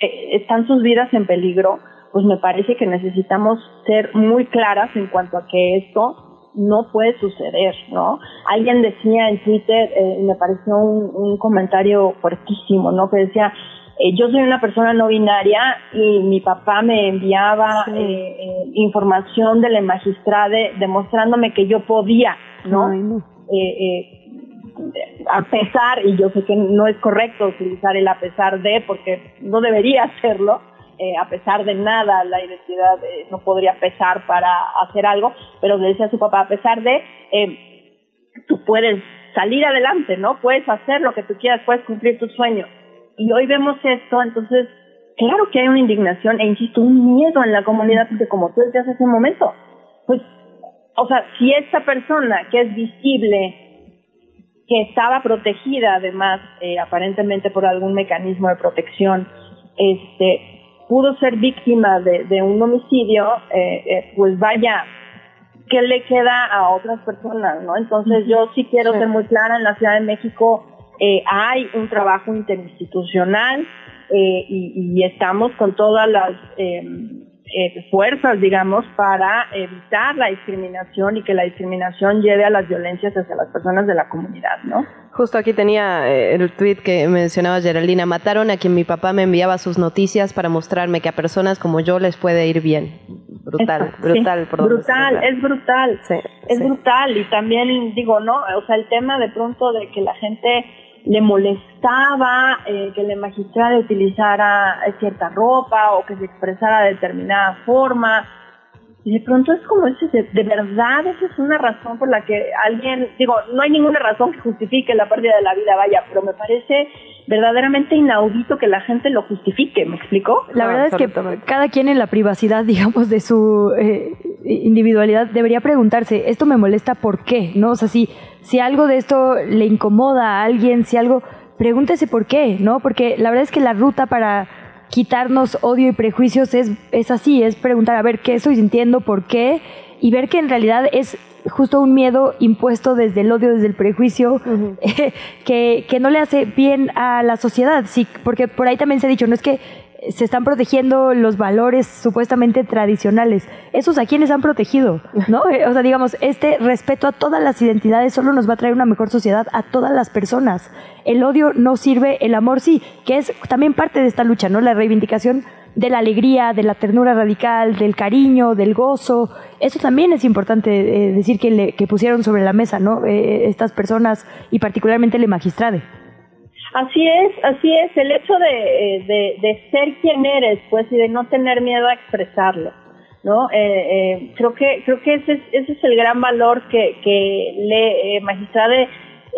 S10: eh, están sus vidas en peligro, pues me parece que necesitamos ser muy claras en cuanto a que esto no puede suceder, ¿no? Alguien decía en Twitter, eh, me pareció un, un comentario fuertísimo, ¿no? Que decía, eh, yo soy una persona no binaria y mi papá me enviaba eh, eh, información de la magistrada demostrándome que yo podía, ¿no? a pesar, y yo sé que no es correcto utilizar el a pesar de, porque no debería hacerlo, a pesar de nada la identidad no podría pesar para hacer algo, pero le decía a su papá, a pesar de, tú puedes salir adelante, ¿no? Puedes hacer lo que tú quieras, puedes cumplir tus sueños y hoy vemos esto, entonces, claro que hay una indignación e insisto, un miedo en la comunidad, porque como tú decías hace un momento, pues, o sea, si esta persona que es visible, que estaba protegida además, eh, aparentemente por algún mecanismo de protección, este, pudo ser víctima de, de un homicidio, eh, eh, pues vaya, ¿qué le queda a otras personas, no? Entonces yo sí quiero ser muy clara en la Ciudad de México, eh, hay un trabajo interinstitucional eh, y, estamos con todas las em, eh, fuerzas, digamos, para evitar la discriminación y que la discriminación lleve a las violencias hacia las personas de la comunidad, ¿no?
S1: Justo aquí tenía el tweet que mencionaba Geraldina. Mataron a quien mi papá me enviaba sus noticias para mostrarme que a personas como yo les puede ir bien. Brutal, brutal.
S10: brutal, es brutal. es brutal. Y también digo, ¿no? O sea, el tema de pronto de que la gente le molestaba eh, que la magistrada utilizara cierta ropa o que se expresara de determinada forma. Y de pronto es como de, de, verdad, esa es una razón por la que alguien, digo, no hay ninguna razón que justifique la pérdida de la vida, vaya, pero me parece verdaderamente inaudito que la gente lo justifique, ¿me explico?
S2: La verdad es que cada quien en la privacidad, *laughs* digamos, de su eh, individualidad debería preguntarse, esto me molesta, ¿por qué? ¿No? O sea, si, si algo de esto le incomoda a alguien, si algo, pregúntese por qué, ¿no? Porque la verdad es que la ruta para quitarnos odio y prejuicios es, es así, es preguntar, a ver, ¿qué estoy sintiendo? ¿Por qué? Y ver que en realidad es justo un miedo impuesto desde el odio, desde el prejuicio, *laughs* que, que, no le hace bien a la sociedad. Sí, porque por ahí también se ha dicho, no es que se están protegiendo los valores supuestamente tradicionales. ¿Esos a quiénes han protegido? ¿No? *laughs* O sea, digamos, este respeto a todas las identidades solo nos va a traer una mejor sociedad a todas las personas. El odio no sirve, el amor sí, que es también parte de esta lucha, ¿no? La reivindicación de la alegría, de la ternura radical, del cariño, del gozo. Eso también es importante eh, decir que, le, que pusieron sobre la mesa, ¿no? Eh, estas personas y particularmente el magistrade.
S10: Así es, así es, el hecho de, de, de, ser quien eres, pues, y de no tener miedo a expresarlo, ¿no? Eh, eh, creo que creo que ese es, ese es el gran valor que, que le eh, magistrade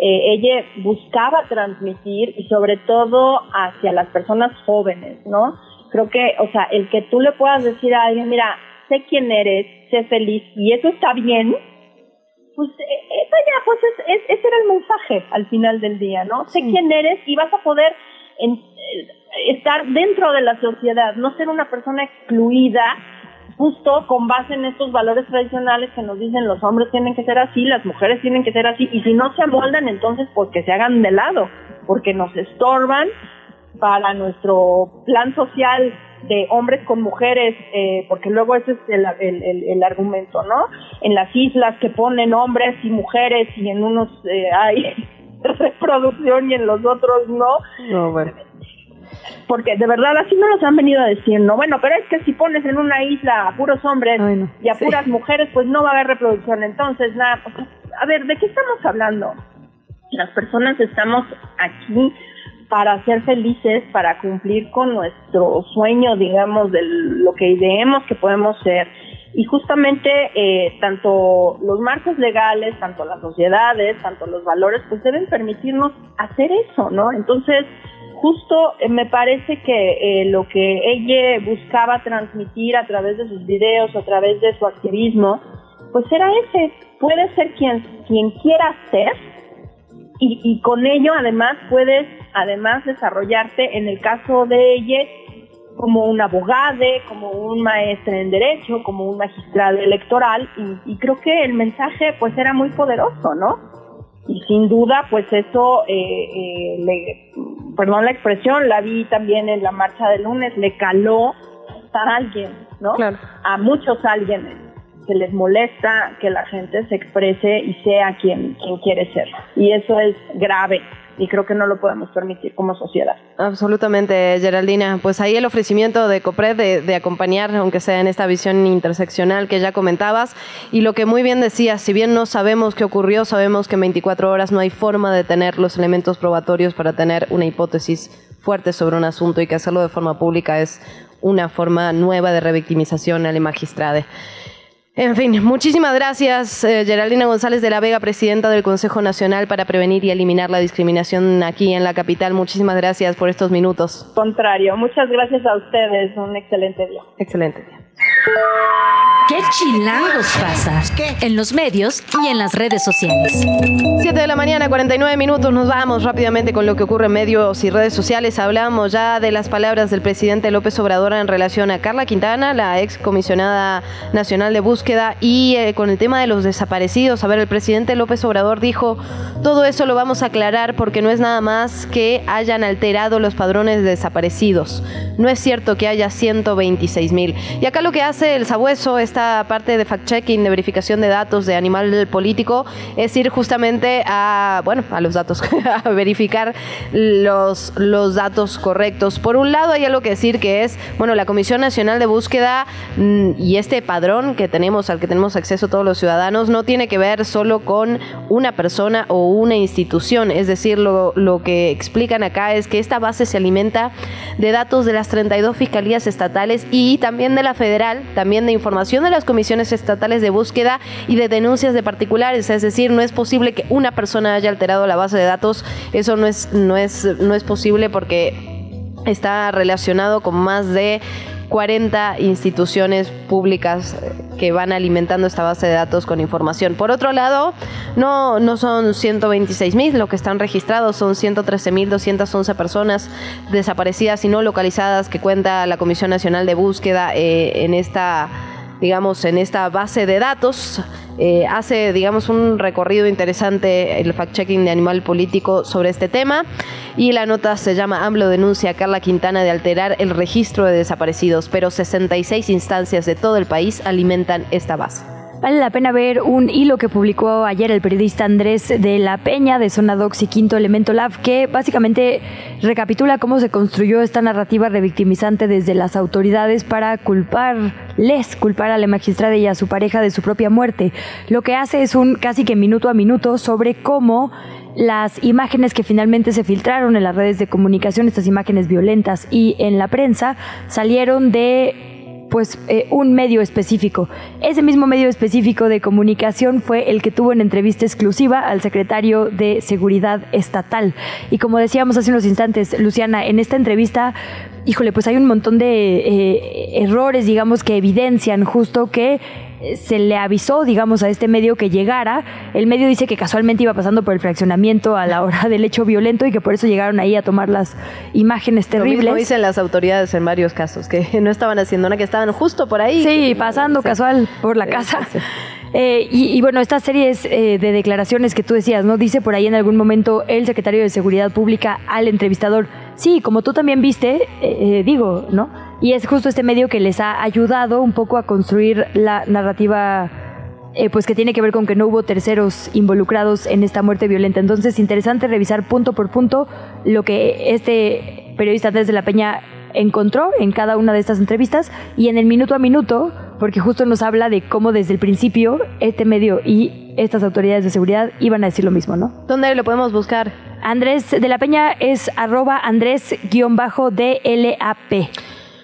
S10: eh, ella buscaba transmitir y sobre todo hacia las personas jóvenes, ¿no? Creo que, o sea, el que tú le puedas decir a alguien, mira, sé quién eres, sé feliz y eso está bien, pues eh, eso ya, pues es, ese era el mensaje al final del día, ¿no? Sé quién eres y vas a poder en, eh, estar dentro de la sociedad, no ser una persona excluida justo con base en estos valores tradicionales que nos dicen los hombres tienen que ser así, las mujeres tienen que ser así, y si no se amoldan, entonces pues que se hagan de lado, porque nos estorban para nuestro plan social de hombres con mujeres, eh, porque luego ese es el, el, el, argumento, ¿no? En las islas que ponen hombres y mujeres y en unos eh, hay *laughs* reproducción y en los otros no.
S1: No, bueno.
S10: Porque de verdad así no nos han venido a decir, no, bueno, pero es que si pones en una isla a puros hombres y a puras mujeres, pues no va a haber reproducción. Entonces, nada, pues, a ver, ¿de qué estamos hablando? Las personas estamos aquí para ser felices, para cumplir con nuestro sueño, digamos, de lo que ideemos que podemos ser. Y justamente eh, tanto los marcos legales, tanto las sociedades, tanto los valores, pues deben permitirnos hacer eso, ¿no? Entonces, justo eh, me parece que eh, lo que ella buscaba transmitir a través de sus videos, a través de su activismo, pues era ese, puede ser quien, quien quiera ser y con ello además puedes además desarrollarte en el caso de ella como un abogado, como un maestro en derecho, como un magistrado electoral y, y, creo que el mensaje pues era muy poderoso, ¿no? Y sin duda pues eso, eh, eh, le, perdón la expresión, la vi también en la marcha de lunes, le caló a alguien, ¿no?
S1: Claro.
S10: A muchos alguien que les molesta que la gente se exprese y sea quien, quien quiere ser. Y eso es grave y creo que no lo podemos permitir como sociedad.
S1: Absolutamente, Geraldina. Pues ahí el ofrecimiento de COPRED de, acompañar, aunque sea en esta visión interseccional que ya comentabas, y lo que muy bien decías, si bien no sabemos qué ocurrió, sabemos que en 24 horas no hay forma de tener los elementos probatorios para tener una hipótesis fuerte sobre un asunto y que hacerlo de forma pública es una forma nueva de revictimización al magistrade. En fin, muchísimas gracias, eh, Geraldina González de la Vega, presidenta del Consejo Nacional para Prevenir y Eliminar la Discriminación aquí en la capital. Muchísimas gracias por estos minutos.
S10: Contrario, muchas gracias a ustedes. Un excelente día.
S1: Excelente día.
S8: ¿Qué chilangos pasa? En los medios y en las redes sociales.
S1: 7 de la mañana, 49 minutos. Nos vamos rápidamente con lo que ocurre en medios y redes sociales. Hablamos ya de las palabras del presidente López Obrador en relación a Carla Quintana, la ex comisionada nacional de búsqueda, y eh, con el tema de los desaparecidos. A ver, el presidente López Obrador dijo: todo eso lo vamos a aclarar porque no es nada más que hayan alterado los padrones de desaparecidos. No es cierto que haya 126 mil. Y acá lo que hace el sabueso, esta parte de fact-checking, de verificación de datos de animal político, es ir justamente a, bueno, a los datos, *laughs* a verificar los, los datos correctos. Por un lado hay algo que decir que es, bueno, la Comisión Nacional de Búsqueda mm, y este padrón que tenemos, al que tenemos acceso todos los ciudadanos, no tiene que ver solo con una persona o una institución. Es decir, lo, lo que explican acá es que esta base se alimenta de datos de las 32 fiscalías estatales y también de la Federal también de información de las comisiones estatales de búsqueda y de denuncias de particulares. Es decir, no es posible que una persona haya alterado la base de datos. Eso no es, no es, no es posible porque está relacionado con más de 40 instituciones públicas que van alimentando esta base de datos con información. Por otro lado, no, no son 126 mil, lo que están registrados son 113 mil 211 personas desaparecidas y no localizadas que cuenta la Comisión Nacional de Búsqueda eh, en esta digamos, en esta base de datos. Eh, hace, digamos, un recorrido interesante el fact-checking de Animal Político sobre este tema. Y la nota se llama AMLO denuncia a Carla Quintana de alterar el registro de desaparecidos, pero 66 instancias de todo el país alimentan esta base.
S2: Vale la pena ver un hilo que publicó ayer el periodista Andrés de la Peña de Zona Dox y Quinto Elemento Lab, que básicamente recapitula cómo se construyó esta narrativa revictimizante desde las autoridades para culparles, culpar a la magistrada y a su pareja de su propia muerte. Lo que hace es un casi que minuto a minuto sobre cómo las imágenes que finalmente se filtraron en las redes de comunicación, estas imágenes violentas y en la prensa, salieron de pues eh, un medio específico. Ese mismo medio específico de comunicación fue el que tuvo en entrevista exclusiva al secretario de Seguridad Estatal. Y como decíamos hace unos instantes, Luciana, en esta entrevista, híjole, pues hay un montón de eh, errores, digamos, que evidencian justo que se le avisó, digamos, a este medio que llegara. El medio dice que casualmente iba pasando por el fraccionamiento a la *laughs* hora del hecho violento y que por eso llegaron ahí a tomar las imágenes terribles. Lo
S1: dicen las autoridades en varios casos, que *laughs* no estaban haciendo nada, que estaban justo por ahí.
S2: Sí, pasando casual por la casa. *laughs* Eh, y, bueno, estas series eh, de declaraciones que tú decías, ¿no? Dice por ahí en algún momento el secretario de Seguridad Pública al entrevistador, sí, como tú también viste, eh, digo, ¿no? Y es justo este medio que les ha ayudado un poco a construir la narrativa pues que tiene que ver con que no hubo terceros involucrados en esta muerte violenta. Entonces, interesante revisar punto por punto lo que este periodista desde la Peña encontró en cada una de estas entrevistas y en el minuto a minuto porque justo nos habla de cómo desde el principio este medio y estas autoridades de seguridad iban a decir lo mismo, ¿no?
S1: ¿Dónde lo podemos buscar?
S2: Andrés de la Peña es arroba Andrés-DLAP.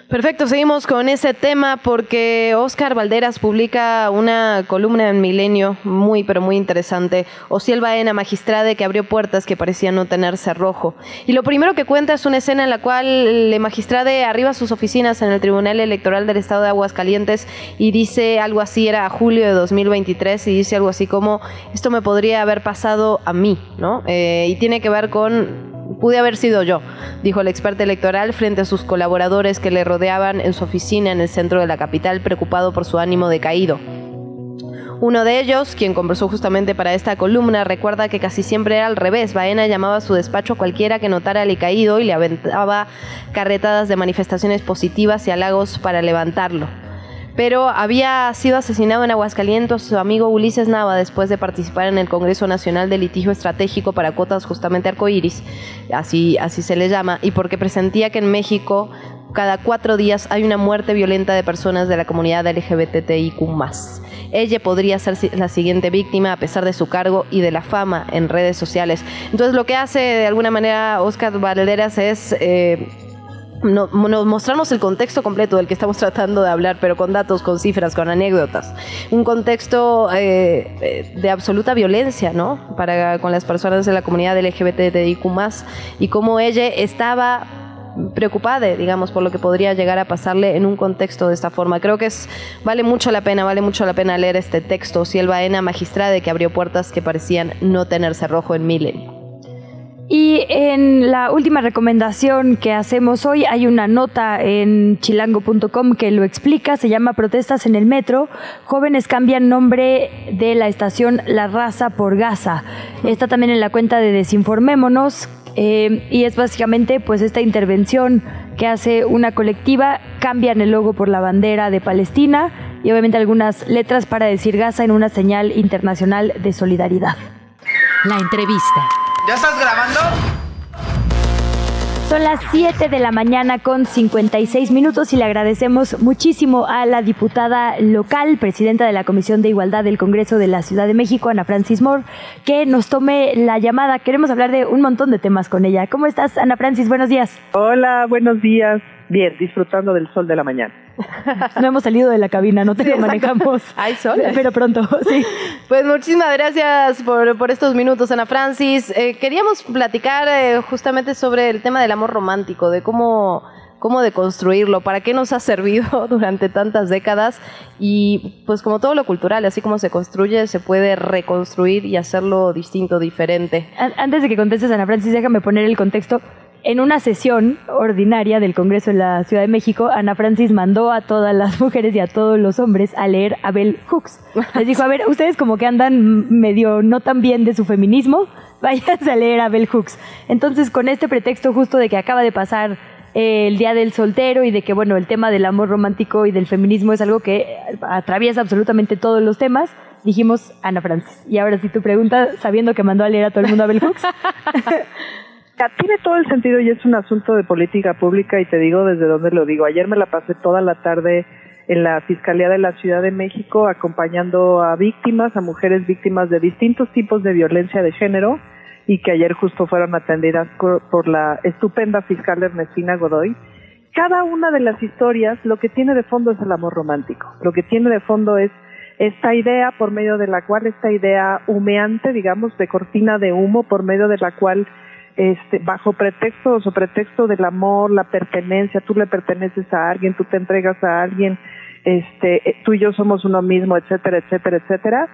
S1: Perfecto, seguimos con ese tema porque Oscar Valderas publica una columna en Milenio muy, pero muy interesante. Ociel Baena, magistrade que abrió puertas que parecían no tener cerrojo. Y lo primero que cuenta es una escena en la cual el magistrade arriba a sus oficinas en el Tribunal Electoral del Estado de Aguascalientes y dice algo así, era julio de 2023, y dice algo así como, esto me podría haber pasado a mí, ¿no? Eh, y tiene que ver con Pude haber sido yo, dijo el experto electoral frente a sus colaboradores que le rodeaban en su oficina en el centro de la capital, preocupado por su ánimo decaído. Uno de ellos, quien conversó justamente para esta columna, recuerda que casi siempre era al revés. Baena llamaba a su despacho a cualquiera que notara el caído y le aventaba carretadas de manifestaciones positivas y halagos para levantarlo pero había sido asesinado en Aguascalientes su amigo Ulises Nava después de participar en el Congreso Nacional de Litigio Estratégico para Cuotas justamente arcoíris, así, así se le llama, y porque presentía que en México cada cuatro días hay una muerte violenta de personas de la comunidad LGBTIQ+. Ella podría ser la siguiente víctima a pesar de su cargo y de la fama en redes sociales. Entonces lo que hace de alguna manera Oscar Valderas es... Eh, no, mostrarnos el contexto completo del que estamos tratando de hablar, pero con datos, con cifras, con anécdotas. Un contexto eh, eh, de absoluta violencia, ¿no? Para con las personas de la comunidad LGBTIQ+, y cómo ella estaba preocupada, digamos, por lo que podría llegar a pasarle en un contexto de esta forma. Creo que es vale mucho la pena, vale mucho la pena leer este texto, Si el Baena Magistrade, que abrió puertas que parecían no tener cerrojo en milenio.
S2: Y en la última recomendación que hacemos hoy hay una nota en chilango.com que lo explica, se llama Protestas en el Metro, jóvenes cambian nombre de la estación La Raza por Gaza. Está también en la cuenta de Desinformémonos eh, y es básicamente pues esta intervención que hace una colectiva, cambian el logo por la bandera de Palestina y obviamente algunas letras para decir Gaza en una señal internacional de solidaridad.
S8: La entrevista.
S9: ¿Ya estás grabando?
S2: Son las 7 de la mañana con 56 minutos y le agradecemos muchísimo a la diputada local, presidenta de la Comisión de Igualdad del Congreso de la Ciudad de México, Ana Francis Moore, que nos tome la llamada. Queremos hablar de un montón de temas con ella. ¿Cómo estás, Ana Francis? Buenos días.
S11: Hola, buenos días. Bien, disfrutando del sol de la mañana. *laughs*
S2: No hemos salido de la cabina, no te
S1: Sí,
S2: lo manejamos. *laughs*
S1: Hay sol.
S2: Pero pronto, *laughs* sí.
S1: Pues muchísimas gracias por, por estos minutos, Ana Francis. Eh, queríamos platicar eh, justamente sobre el tema del amor romántico, de cómo, cómo deconstruirlo, para qué nos ha servido durante tantas décadas y pues como todo lo cultural, así como se construye, se puede reconstruir y hacerlo distinto, diferente.
S2: An- Antes de que contestes, Ana Francis, déjame poner el contexto. En una sesión ordinaria del Congreso en la Ciudad de México, Ana Francis mandó a todas las *laughs* mujeres y a todos los hombres a leer a Bell Hooks. Les dijo, a ver, ustedes como que andan medio no tan bien de su feminismo, *laughs* váyanse a leer a Bell Hooks. Entonces, con este pretexto justo de que acaba de pasar eh, el Día del Soltero y de que, bueno, el tema del amor romántico y del feminismo es algo que atraviesa absolutamente todos los temas, dijimos Ana Francis. Y ahora si tu pregunta, sabiendo que mandó a leer a todo el mundo a Bell Hooks, *laughs*
S11: Tiene todo el sentido y es un asunto de política pública y te digo desde dónde lo digo. Ayer me la pasé toda la tarde en la Fiscalía de la Ciudad de México acompañando a víctimas, a mujeres víctimas de distintos tipos de violencia de género y que ayer justo fueron atendidas por, la estupenda fiscal Ernestina Godoy. Cada una de las historias lo que tiene de fondo es el amor romántico. Lo que tiene de fondo es esta idea por medio de la cual, esta idea humeante, digamos, de cortina de humo, por medio de la cual este, bajo pretexto o pretexto del amor, la pertenencia, tú le perteneces a alguien, tú te entregas a alguien, este, eh, tú y yo somos uno mismo, etcétera, etcétera, etcétera,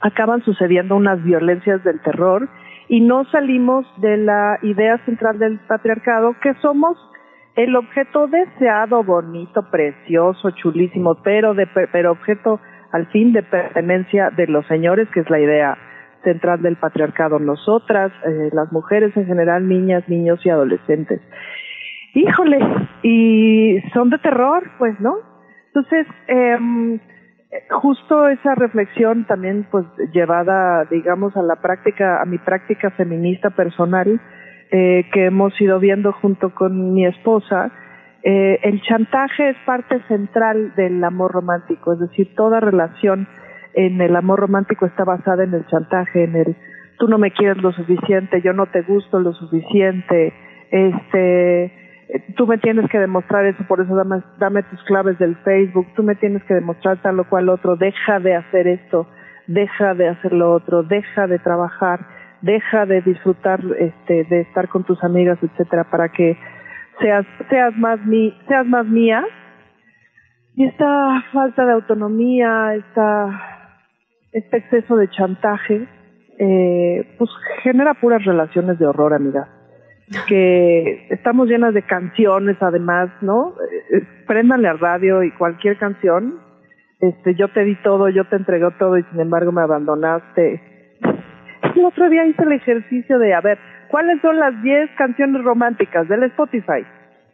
S11: acaban sucediendo unas violencias del terror y no salimos de la idea central del patriarcado que somos el objeto deseado, bonito, precioso, chulísimo, pero de pero objeto al fin de pertenencia de los señores, que es la idea central del patriarcado. Nosotras, eh, las mujeres en general, niñas, niños y adolescentes. Híjole, y son de terror, pues, ¿no? Entonces, em, justo esa reflexión también, pues, llevada, digamos, a la práctica, a mi práctica feminista personal, eh, que hemos ido viendo junto con mi esposa, eh, el chantaje es parte central del amor romántico, es decir, toda relación en el amor romántico está basada en el chantaje, en el tú no me quieres lo suficiente, yo no te gusto lo suficiente, este, tú me tienes que demostrar eso, por eso dame, dame tus claves del Facebook, tú me tienes que demostrar tal o cual otro, deja de hacer esto, deja de hacer lo otro, deja de trabajar, deja de disfrutar este, de estar con tus amigas, etcétera, para que seas, seas más mi, seas más mía. Y esta falta de autonomía, esta, este exceso de chantaje, eh, pues genera puras relaciones de horror, amiga. Que estamos llenas de canciones, además, ¿no? Eh, eh, Préndanle al radio y cualquier canción. Este, yo te di todo, yo te entregué todo y sin embargo me abandonaste. El otro día hice el ejercicio de, a ver, ¿cuáles son las 10 canciones románticas del Spotify?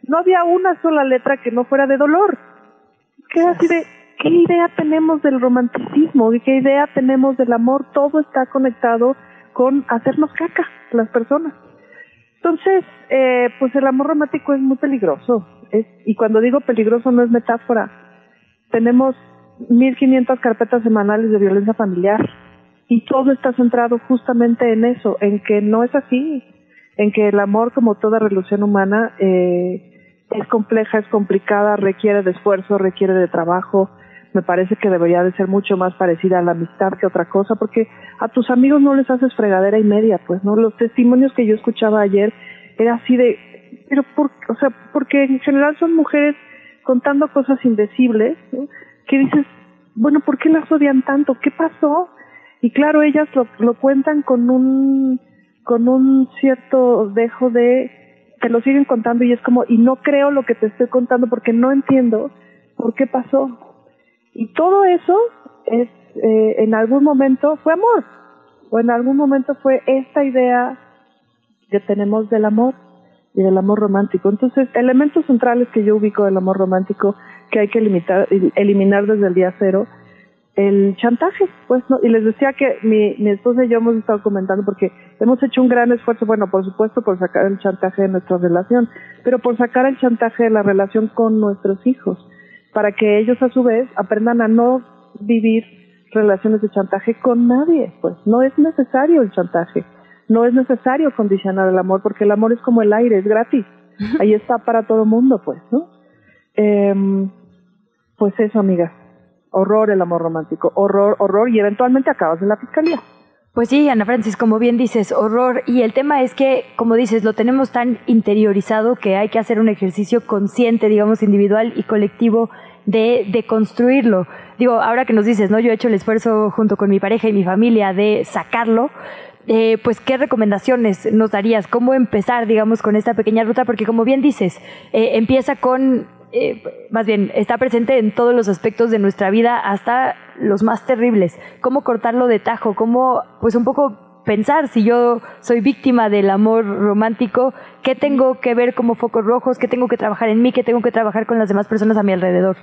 S11: No había una sola letra que no fuera de dolor. Queda así de, ¿qué idea tenemos del romanticismo? ¿Qué idea tenemos del amor? Todo está conectado con hacernos caca, las personas. Entonces, eh, pues el amor romántico es muy peligroso. Es, y cuando digo peligroso no es metáfora. Tenemos 1.500 carpetas semanales de violencia familiar y todo está centrado justamente en eso, en que no es así, en que el amor, como toda relación humana, eh, es compleja, es complicada, requiere de esfuerzo, requiere de trabajo. Me parece que debería de ser mucho más parecida a la amistad que otra cosa, porque a tus amigos no les haces fregadera y media, pues, ¿no? Los testimonios que yo escuchaba ayer era así de, pero por, o sea, porque en general son mujeres contando cosas indecibles, ¿no? que dices, bueno, ¿por qué las odian tanto? ¿Qué pasó? Y claro, ellas lo, lo cuentan con un, con un cierto dejo de, te lo siguen contando y es como, y no creo lo que te estoy contando porque no entiendo por qué pasó. Y todo eso es, eh, en algún momento fue amor, o en algún momento fue esta idea que tenemos del amor y del amor romántico. Entonces, elementos centrales que yo ubico del amor romántico que hay que limitar, eliminar desde el día cero, el chantaje, pues, ¿no? Y les decía que mi, mi esposa y yo hemos estado comentando porque hemos hecho un gran esfuerzo, bueno, por supuesto, por sacar el chantaje de nuestra relación, pero por sacar el chantaje de la relación con nuestros hijos, para que ellos a su vez aprendan a no vivir relaciones de chantaje con nadie, pues, no es necesario el chantaje, no es necesario condicionar el amor, porque el amor es como el aire, es gratis, *laughs* ahí está para todo mundo, pues, ¿no? Eh, Pues eso, amiga. Horror el amor romántico. Horror, horror y eventualmente acabas en la fiscalía.
S2: Pues sí, Ana Francis, como bien dices, horror. Y el tema es que, como dices, lo tenemos tan interiorizado que hay que hacer un ejercicio consciente, digamos, individual y colectivo de, de construirlo. Digo, ahora que nos dices, ¿no? Yo he hecho el esfuerzo junto con mi pareja y mi familia de sacarlo. Eh, pues, ¿qué recomendaciones nos darías? ¿Cómo empezar, digamos, con esta pequeña ruta? Porque, como bien dices, eh, empieza con eh, más bien, está presente en todos los aspectos de nuestra vida, hasta los más terribles. ¿Cómo cortarlo de tajo? ¿Cómo, pues un poco pensar si yo soy víctima del amor romántico, qué tengo que ver como focos rojos, qué tengo que trabajar en mí, qué tengo que trabajar con las demás personas a mi alrededor?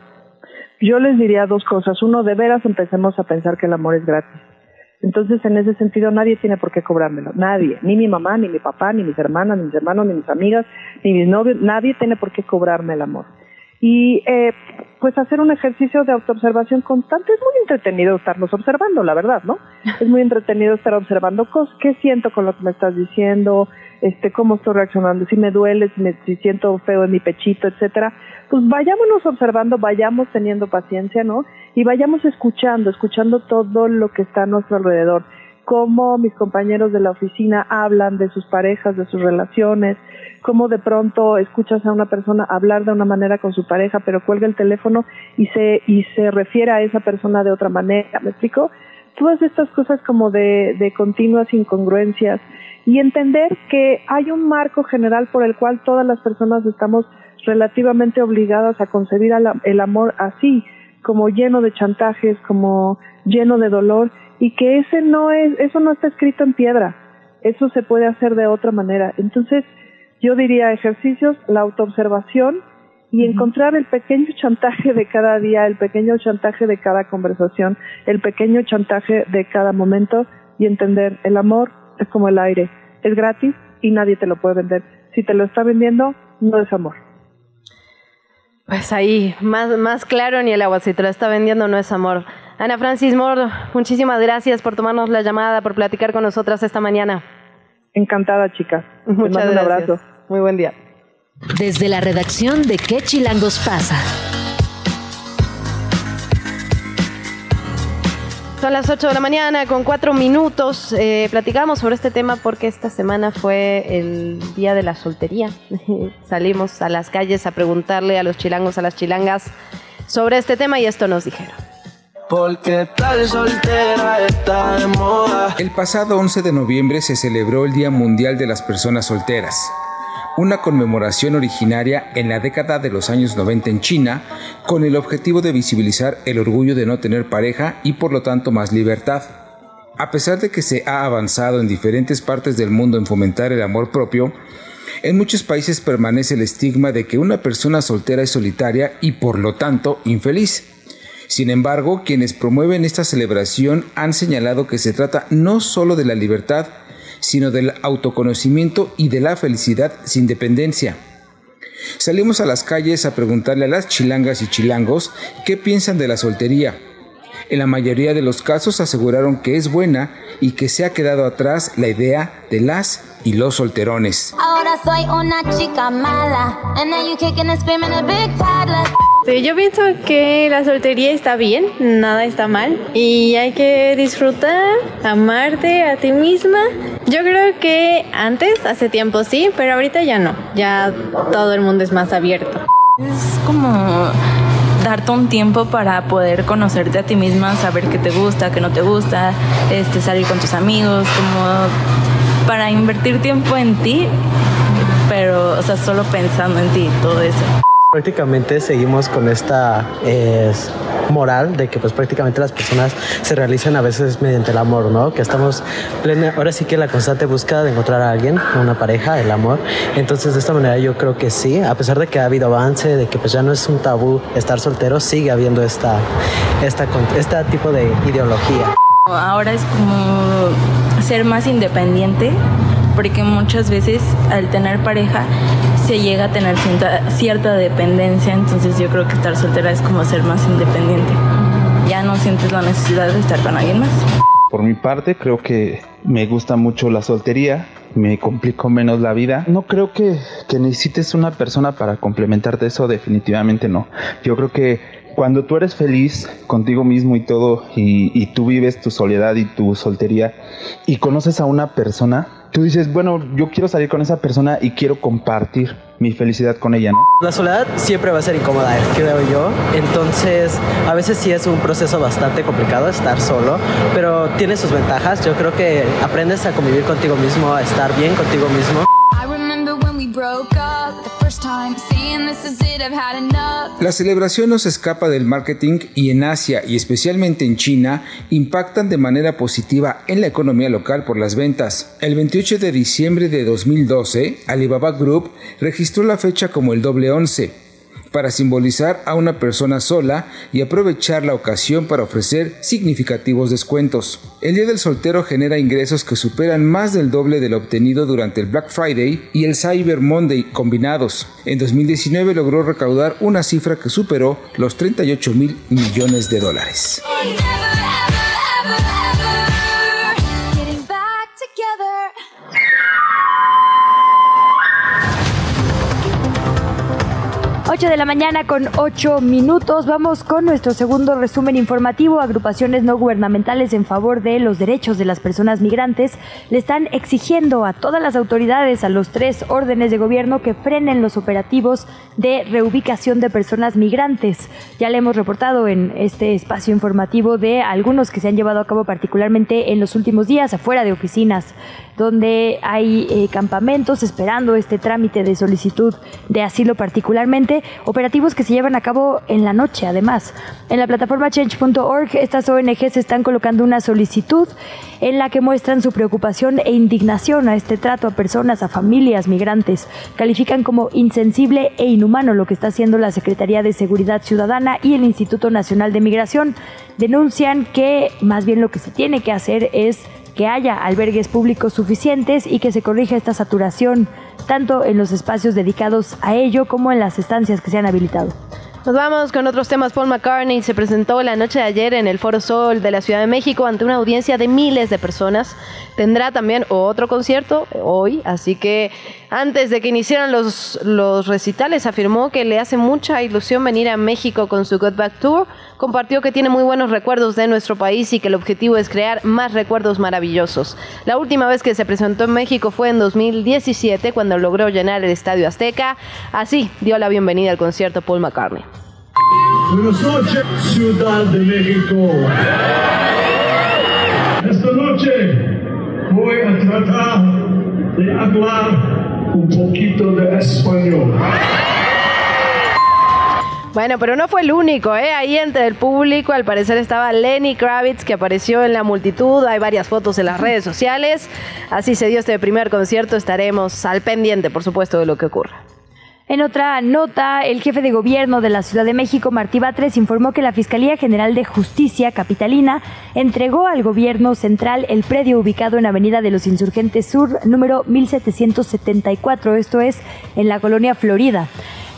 S11: Yo les diría dos cosas. Uno, de veras empecemos a pensar que el amor es gratis. Entonces, en ese sentido, nadie tiene por qué cobrármelo. Nadie. Ni mi mamá, ni mi papá, ni mis hermanas, ni mis hermanos, ni mis amigas, ni mis novios. Nadie tiene por qué cobrarme el amor y eh, pues hacer un ejercicio de autoobservación constante. Es muy entretenido estarnos observando, la verdad, ¿no? *laughs* Es muy entretenido estar observando cosas, qué siento con lo que me estás diciendo, este, cómo estoy reaccionando, si me duele, si, me, si siento feo en mi pechito, etcétera. Pues vayámonos observando, vayamos teniendo paciencia, ¿no? Y vayamos escuchando, escuchando todo lo que está a nuestro alrededor cómo mis compañeros de la oficina hablan de sus parejas, de sus relaciones, cómo de pronto escuchas a una persona hablar de una manera con su pareja, pero cuelga el teléfono y se, y se refiere a esa persona de otra manera, ¿me explico? Todas estas cosas como de, de continuas incongruencias y entender que hay un marco general por el cual todas las personas estamos relativamente obligadas a concebir el amor así, como lleno de chantajes, como lleno de dolor, y que ese no es, eso no está escrito en piedra, eso se puede hacer de otra manera. Entonces, yo diría ejercicios, la autoobservación y encontrar el pequeño chantaje de cada día, el pequeño chantaje de cada conversación, el pequeño chantaje de cada momento y entender el amor es como el aire, es gratis y nadie te lo puede vender. Si te lo está vendiendo, no es amor.
S1: Pues ahí, más, más claro ni el agua, si te lo está vendiendo no es amor. Ana Francis Mord, muchísimas gracias por tomarnos la llamada, por platicar con nosotras esta mañana.
S11: Encantada, chica.
S1: Muchas
S11: Un abrazo.
S1: Muy buen día.
S8: Desde la redacción de ¿Qué Chilangos pasa?
S1: Son las 8 de la mañana con 4 minutos. Eh, platicamos sobre este tema porque esta semana fue el día de la soltería. *laughs* Salimos a las calles a preguntarle a los chilangos, a las chilangas sobre este tema y esto nos dijeron.
S12: Porque tal soltera está de moda.
S13: El pasado 11 de noviembre se celebró el Día Mundial de las Personas Solteras una conmemoración originaria en la década de los años 90 en China, con el objetivo de visibilizar el orgullo de no tener pareja y por lo tanto más libertad. A pesar de que se ha avanzado en diferentes partes del mundo en fomentar el amor propio, en muchos países permanece el estigma de que una persona soltera es solitaria y por lo tanto infeliz. Sin embargo, quienes promueven esta celebración han señalado que se trata no solo de la libertad, sino del autoconocimiento y de la felicidad sin dependencia. Salimos a las calles a preguntarle a las chilangas y chilangos qué piensan de la soltería. En la mayoría de los casos aseguraron que es buena y que se ha quedado atrás la idea de las y los solterones.
S14: Ahora soy una chica mala. And now you kicking and screaming a big toddler.
S15: Sí, yo pienso que la soltería está bien, nada está mal y hay que disfrutar, amarte a ti misma. Yo creo que antes, hace tiempo sí, pero ahorita ya no, ya todo el mundo es más abierto.
S16: Es como darte un tiempo para poder conocerte a ti misma, saber qué te gusta, qué no te gusta, este, salir con tus amigos, como para invertir tiempo en ti, pero, o sea, solo pensando en ti, todo eso.
S17: Prácticamente seguimos con esta moral de que pues prácticamente las personas se realizan a veces mediante el amor, ¿no? Que estamos plena, ahora sí que la constante búsqueda de encontrar a alguien, una pareja, el amor. Entonces de esta manera yo creo que sí, a pesar de que ha habido avance, de que pues ya no es un tabú estar soltero, sigue habiendo esta, esta, este tipo de ideología.
S16: Ahora es como ser más independiente porque muchas veces al tener pareja se llega a tener cierta, cierta dependencia, entonces yo creo que estar soltera es como ser más independiente. Ya no sientes la necesidad de estar con alguien más.
S18: Por mi parte, creo que me gusta mucho la soltería, me complico menos la vida. No creo que, que necesites una persona para complementarte eso, definitivamente no. Yo creo que cuando tú eres feliz contigo mismo y todo, y, y tú vives tu soledad y tu soltería, y conoces a una persona, tú dices, bueno, yo quiero salir con esa persona y quiero compartir mi felicidad con ella, ¿no?
S17: La soledad siempre va a ser incómoda, creo yo. Entonces, a veces sí es un proceso bastante complicado estar solo, pero tiene sus ventajas. Yo creo que aprendes a convivir contigo mismo, a estar bien contigo mismo.
S13: La celebración no se escapa del marketing y en Asia y especialmente en China impactan de manera positiva en la economía local por las ventas. El 28 de diciembre de 2012, Alibaba Group registró la fecha como el doble once para simbolizar a una persona sola y aprovechar la ocasión para ofrecer significativos descuentos. El Día del Soltero genera ingresos que superan más del doble de lo obtenido durante el Black Friday y el Cyber Monday combinados. En 2019 logró recaudar una cifra que superó los 38 mil millones de dólares.
S2: 8 de la mañana con 8 minutos. Vamos con nuestro segundo resumen informativo. Agrupaciones no gubernamentales en favor de los derechos de las personas migrantes le están exigiendo a todas las autoridades, a los tres órdenes de gobierno, que frenen los operativos de reubicación de personas migrantes. Ya le hemos reportado en este espacio informativo de algunos que se han llevado a cabo particularmente en los últimos días afuera de oficinas donde hay eh, campamentos esperando este trámite de solicitud de asilo particularmente, operativos que se llevan a cabo en la noche además. En la plataforma change.org estas ONGs están colocando una solicitud en la que muestran su preocupación e indignación a este trato a personas, a familias migrantes. Califican como insensible e inhumano lo que está haciendo la Secretaría de Seguridad Ciudadana y el Instituto Nacional de Migración. Denuncian que más bien lo que se tiene que hacer es que haya albergues públicos suficientes y que se corrija esta saturación, tanto en los espacios dedicados a ello como en las estancias que se han habilitado.
S1: Nos vamos con otros temas. Paul McCartney se presentó la noche de ayer en el Foro Sol de la Ciudad de México ante una audiencia de miles de personas. Tendrá también otro concierto hoy, así que antes de que iniciaran los, recitales afirmó que le hace mucha ilusión venir a México con su Got Back Tour. Compartió que tiene muy buenos recuerdos de nuestro país y que el objetivo es crear más recuerdos maravillosos. La última vez que se presentó en México fue en 2017 cuando logró llenar el Estadio Azteca. Así dio la bienvenida al concierto Paul McCartney.
S19: Buenas noches, Ciudad de México. Esta noche voy a tratar de hablar un poquito de español.
S1: Bueno, pero no fue el único, ¿eh? Ahí entre el público, al parecer estaba Lenny Kravitz, que apareció en la multitud. Hay varias fotos en las redes sociales. Así se dio este primer concierto. Estaremos al pendiente, por supuesto, de lo que ocurra.
S2: En otra nota, el jefe de gobierno de la Ciudad de México, Martí Batres, informó que la Fiscalía General de Justicia Capitalina entregó al gobierno central el predio ubicado en Avenida de los Insurgentes Sur, número 1774, esto es, en la colonia Florida.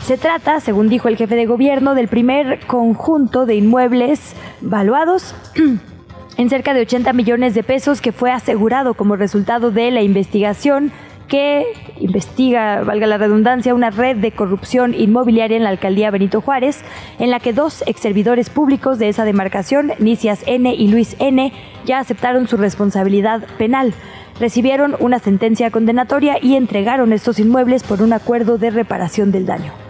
S2: Se trata, según dijo el jefe de gobierno, del primer conjunto de inmuebles valuados *clears throat* en cerca de 80 millones de pesos que fue asegurado como resultado de la investigación que investiga, valga la redundancia, una red de corrupción inmobiliaria en la alcaldía Benito Juárez, en la que dos ex servidores públicos de esa demarcación, Nicias N y Luis N, ya aceptaron su responsabilidad penal. Recibieron una sentencia condenatoria y entregaron estos inmuebles por un acuerdo de reparación del daño.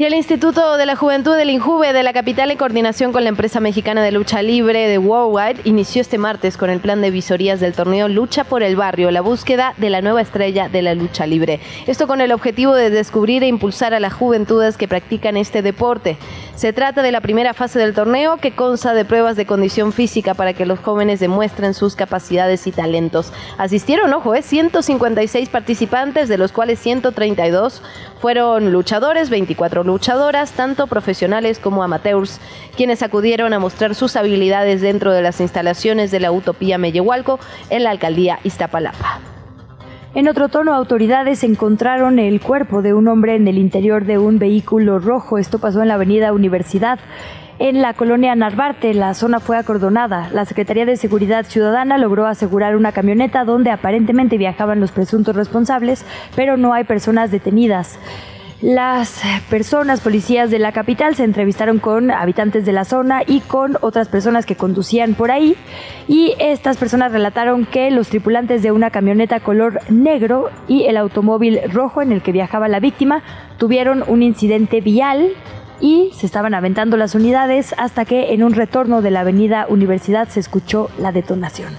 S1: Y el Instituto de la Juventud del Injuve de la capital, en coordinación con la empresa mexicana de lucha libre de Worldwide, inició este martes con el plan de visorías del torneo Lucha por el Barrio, la búsqueda de la nueva estrella de la lucha libre. Esto con el objetivo de descubrir e impulsar a las juventudes que practican este deporte. Se trata de la primera fase del torneo que consta de pruebas de condición física para que los jóvenes demuestren sus capacidades y talentos. Asistieron, ojo, eh, 156 participantes, de los cuales 132 fueron luchadores, 24 luchadoras, tanto profesionales como amateurs, quienes acudieron a mostrar sus habilidades dentro de las instalaciones de la Utopía Mellehualco en la alcaldía Iztapalapa.
S2: En otro tono, autoridades encontraron el cuerpo de un hombre en el interior de un vehículo rojo. Esto pasó en la avenida Universidad. En la colonia Narvarte, la zona fue acordonada. La Secretaría de Seguridad Ciudadana logró asegurar una camioneta donde aparentemente viajaban los presuntos responsables, pero no hay personas detenidas. Las personas, policías de la capital, se entrevistaron con habitantes de la zona y con otras personas que conducían por ahí. Y estas personas relataron que los tripulantes de una camioneta color negro y el automóvil rojo en el que viajaba la víctima tuvieron un incidente vial y se estaban aventando las unidades hasta que en un retorno de la avenida Universidad se escuchó la detonación.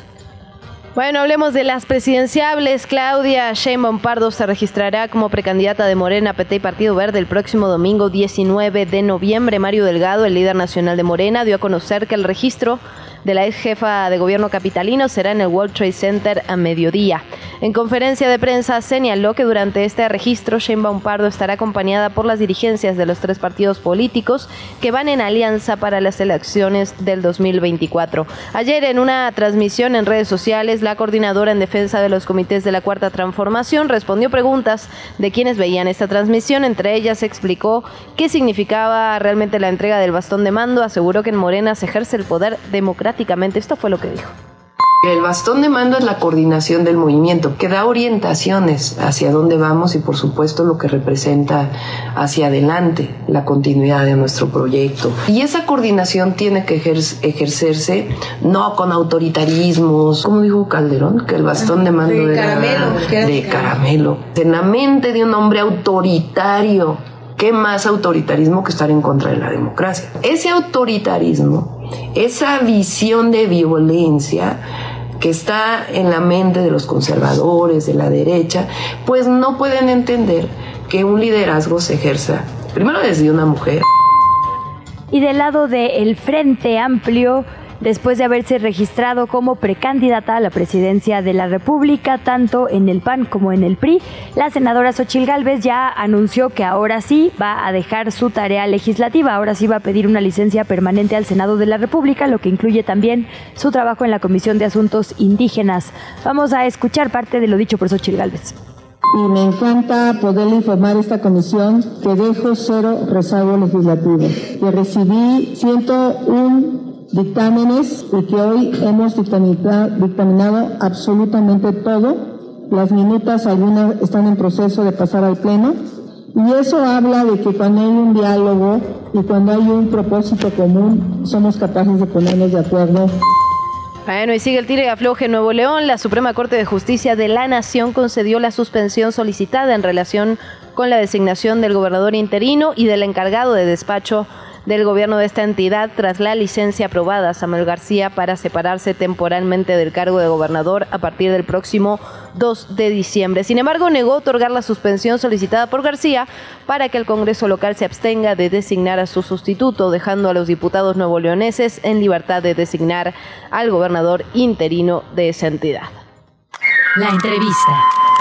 S1: Bueno, hablemos de las presidenciables. Claudia Sheinbaum Pardo se registrará como precandidata de Morena, PT y Partido Verde el próximo domingo 19 de noviembre. Mario Delgado, el líder nacional de Morena, dio a conocer que el registro de la ex jefa de gobierno capitalino será en el World Trade Center a mediodía. En conferencia de prensa señaló que durante este registro Sheinbaum Pardo estará acompañada por las dirigencias de los tres partidos políticos que van en alianza para las elecciones del 2024. Ayer en una transmisión en redes sociales, la coordinadora en defensa de los comités de la Cuarta Transformación respondió preguntas de quienes veían esta transmisión. Entre ellas explicó qué significaba realmente la entrega del bastón de mando. Aseguró que en Morena se ejerce el poder democráticamente. Esto fue lo que dijo.
S20: El bastón de mando es la coordinación del movimiento, que da orientaciones hacia dónde vamos y por supuesto lo que representa hacia adelante la continuidad de nuestro proyecto. Y esa coordinación tiene que ejercerse no con autoritarismos, como dijo Calderón, que el bastón de mando
S21: de
S20: era
S21: caramelo,
S20: de caramelo. En la mente de un hombre autoritario, ¿qué más autoritarismo que estar en contra de la democracia? Ese autoritarismo, esa visión de violencia, que está en la mente de los conservadores, de la derecha, pues no pueden entender que un liderazgo se ejerza primero desde una mujer.
S2: Y del lado del Frente Amplio, después de haberse registrado como precandidata a la presidencia de la República, tanto en el PAN como en el PRI, la senadora Xochil Gálvez ya anunció que ahora sí va a dejar su tarea legislativa, ahora sí va a pedir una licencia permanente al Senado de la República, lo que incluye también su trabajo en la Comisión de Asuntos Indígenas. Vamos a escuchar parte de lo dicho por Xochil Gálvez.
S22: Y me encanta poderle informar a esta comisión que dejo cero rezago legislativo, que recibí 101 dictámenes y que hoy hemos dictaminado absolutamente todo. Las minutas, algunas están en proceso de pasar al Pleno. Y eso habla de que cuando hay un diálogo y cuando hay un propósito común, somos capaces de ponernos de acuerdo.
S1: Bueno, y sigue el tire y afloje en Nuevo León. La Suprema Corte de Justicia de la Nación concedió la suspensión solicitada en relación con la designación del gobernador interino y del encargado de despacho del gobierno de esta entidad tras la licencia aprobada a Samuel García para separarse temporalmente del cargo de gobernador a partir del próximo 2 de diciembre. Sin embargo, negó otorgar la suspensión solicitada por García para que el Congreso local se abstenga de designar a su sustituto, dejando a los diputados nuevoleoneses en libertad de designar al gobernador interino de esa entidad.
S8: La entrevista.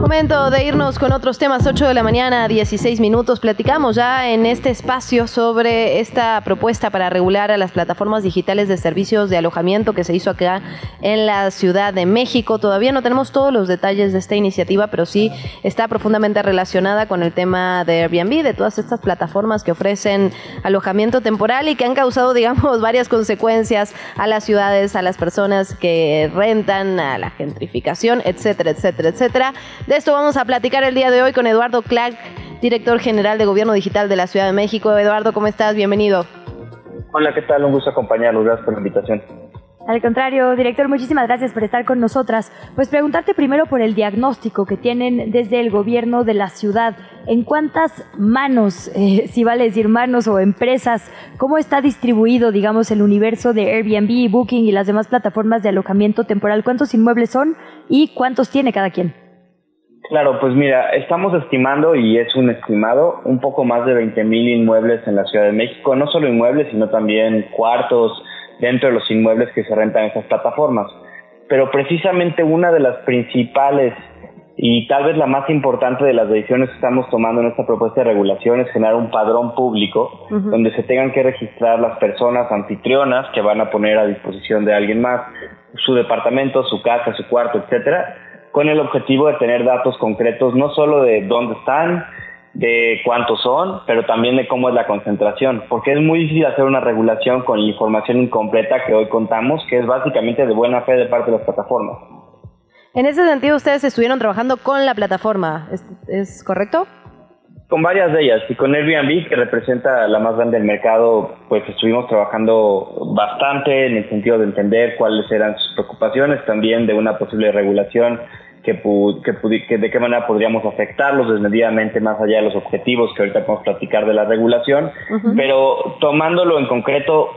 S1: Momento de irnos con otros temas, 8 de la mañana, 16 minutos. Platicamos ya en este espacio sobre esta propuesta para regular a las plataformas digitales de servicios de alojamiento que se hizo acá en la Ciudad de México. Todavía no tenemos todos los detalles de esta iniciativa, pero sí está profundamente relacionada con el tema de Airbnb, de todas estas plataformas que ofrecen alojamiento temporal y que han causado, *laughs* digamos, varias consecuencias a las ciudades, a las personas que rentan, a la gentrificación, etcétera, etcétera, etcétera. De esto vamos a platicar el día de hoy con Eduardo Clark, director general de Gobierno Digital de la Ciudad de México. Eduardo, ¿cómo estás? Bienvenido.
S23: Hola, ¿qué tal? Un gusto acompañarlos. Gracias por la invitación.
S2: Al contrario, director, muchísimas gracias por estar con nosotras. Pues preguntarte primero por el diagnóstico que tienen desde el gobierno de la ciudad. ¿En cuántas manos, eh, *laughs* si vale decir manos o empresas, cómo está distribuido, digamos, el universo de Airbnb, Booking y las demás plataformas de alojamiento temporal? ¿Cuántos inmuebles son y cuántos tiene cada quien?
S23: Claro, pues mira, estamos estimando, y es un estimado, un poco más de 20 mil inmuebles en la Ciudad de México, no solo inmuebles, sino también cuartos dentro de los inmuebles que se rentan en esas plataformas. Pero precisamente una de las principales y tal vez la más importante de las decisiones que estamos tomando en esta propuesta de regulación es generar un padrón público donde se tengan que registrar las personas anfitrionas que van a poner a disposición de alguien más su departamento, su casa, su cuarto, etcétera con el objetivo de tener datos concretos no solo de dónde están, de cuántos son, pero también de cómo es la concentración, porque es muy difícil hacer una regulación con información incompleta que hoy contamos, que es básicamente de buena fe de parte de las plataformas.
S1: En ese sentido, ustedes estuvieron trabajando con la plataforma, ¿es, es correcto?
S23: Con varias de ellas y con Airbnb, que representa la más grande del mercado, pues estuvimos trabajando bastante en el sentido de entender cuáles eran sus preocupaciones, también de una posible regulación que, que, que de qué manera podríamos afectarlos desmedidamente más allá de los objetivos que ahorita podemos platicar de la regulación, pero tomándolo en concreto,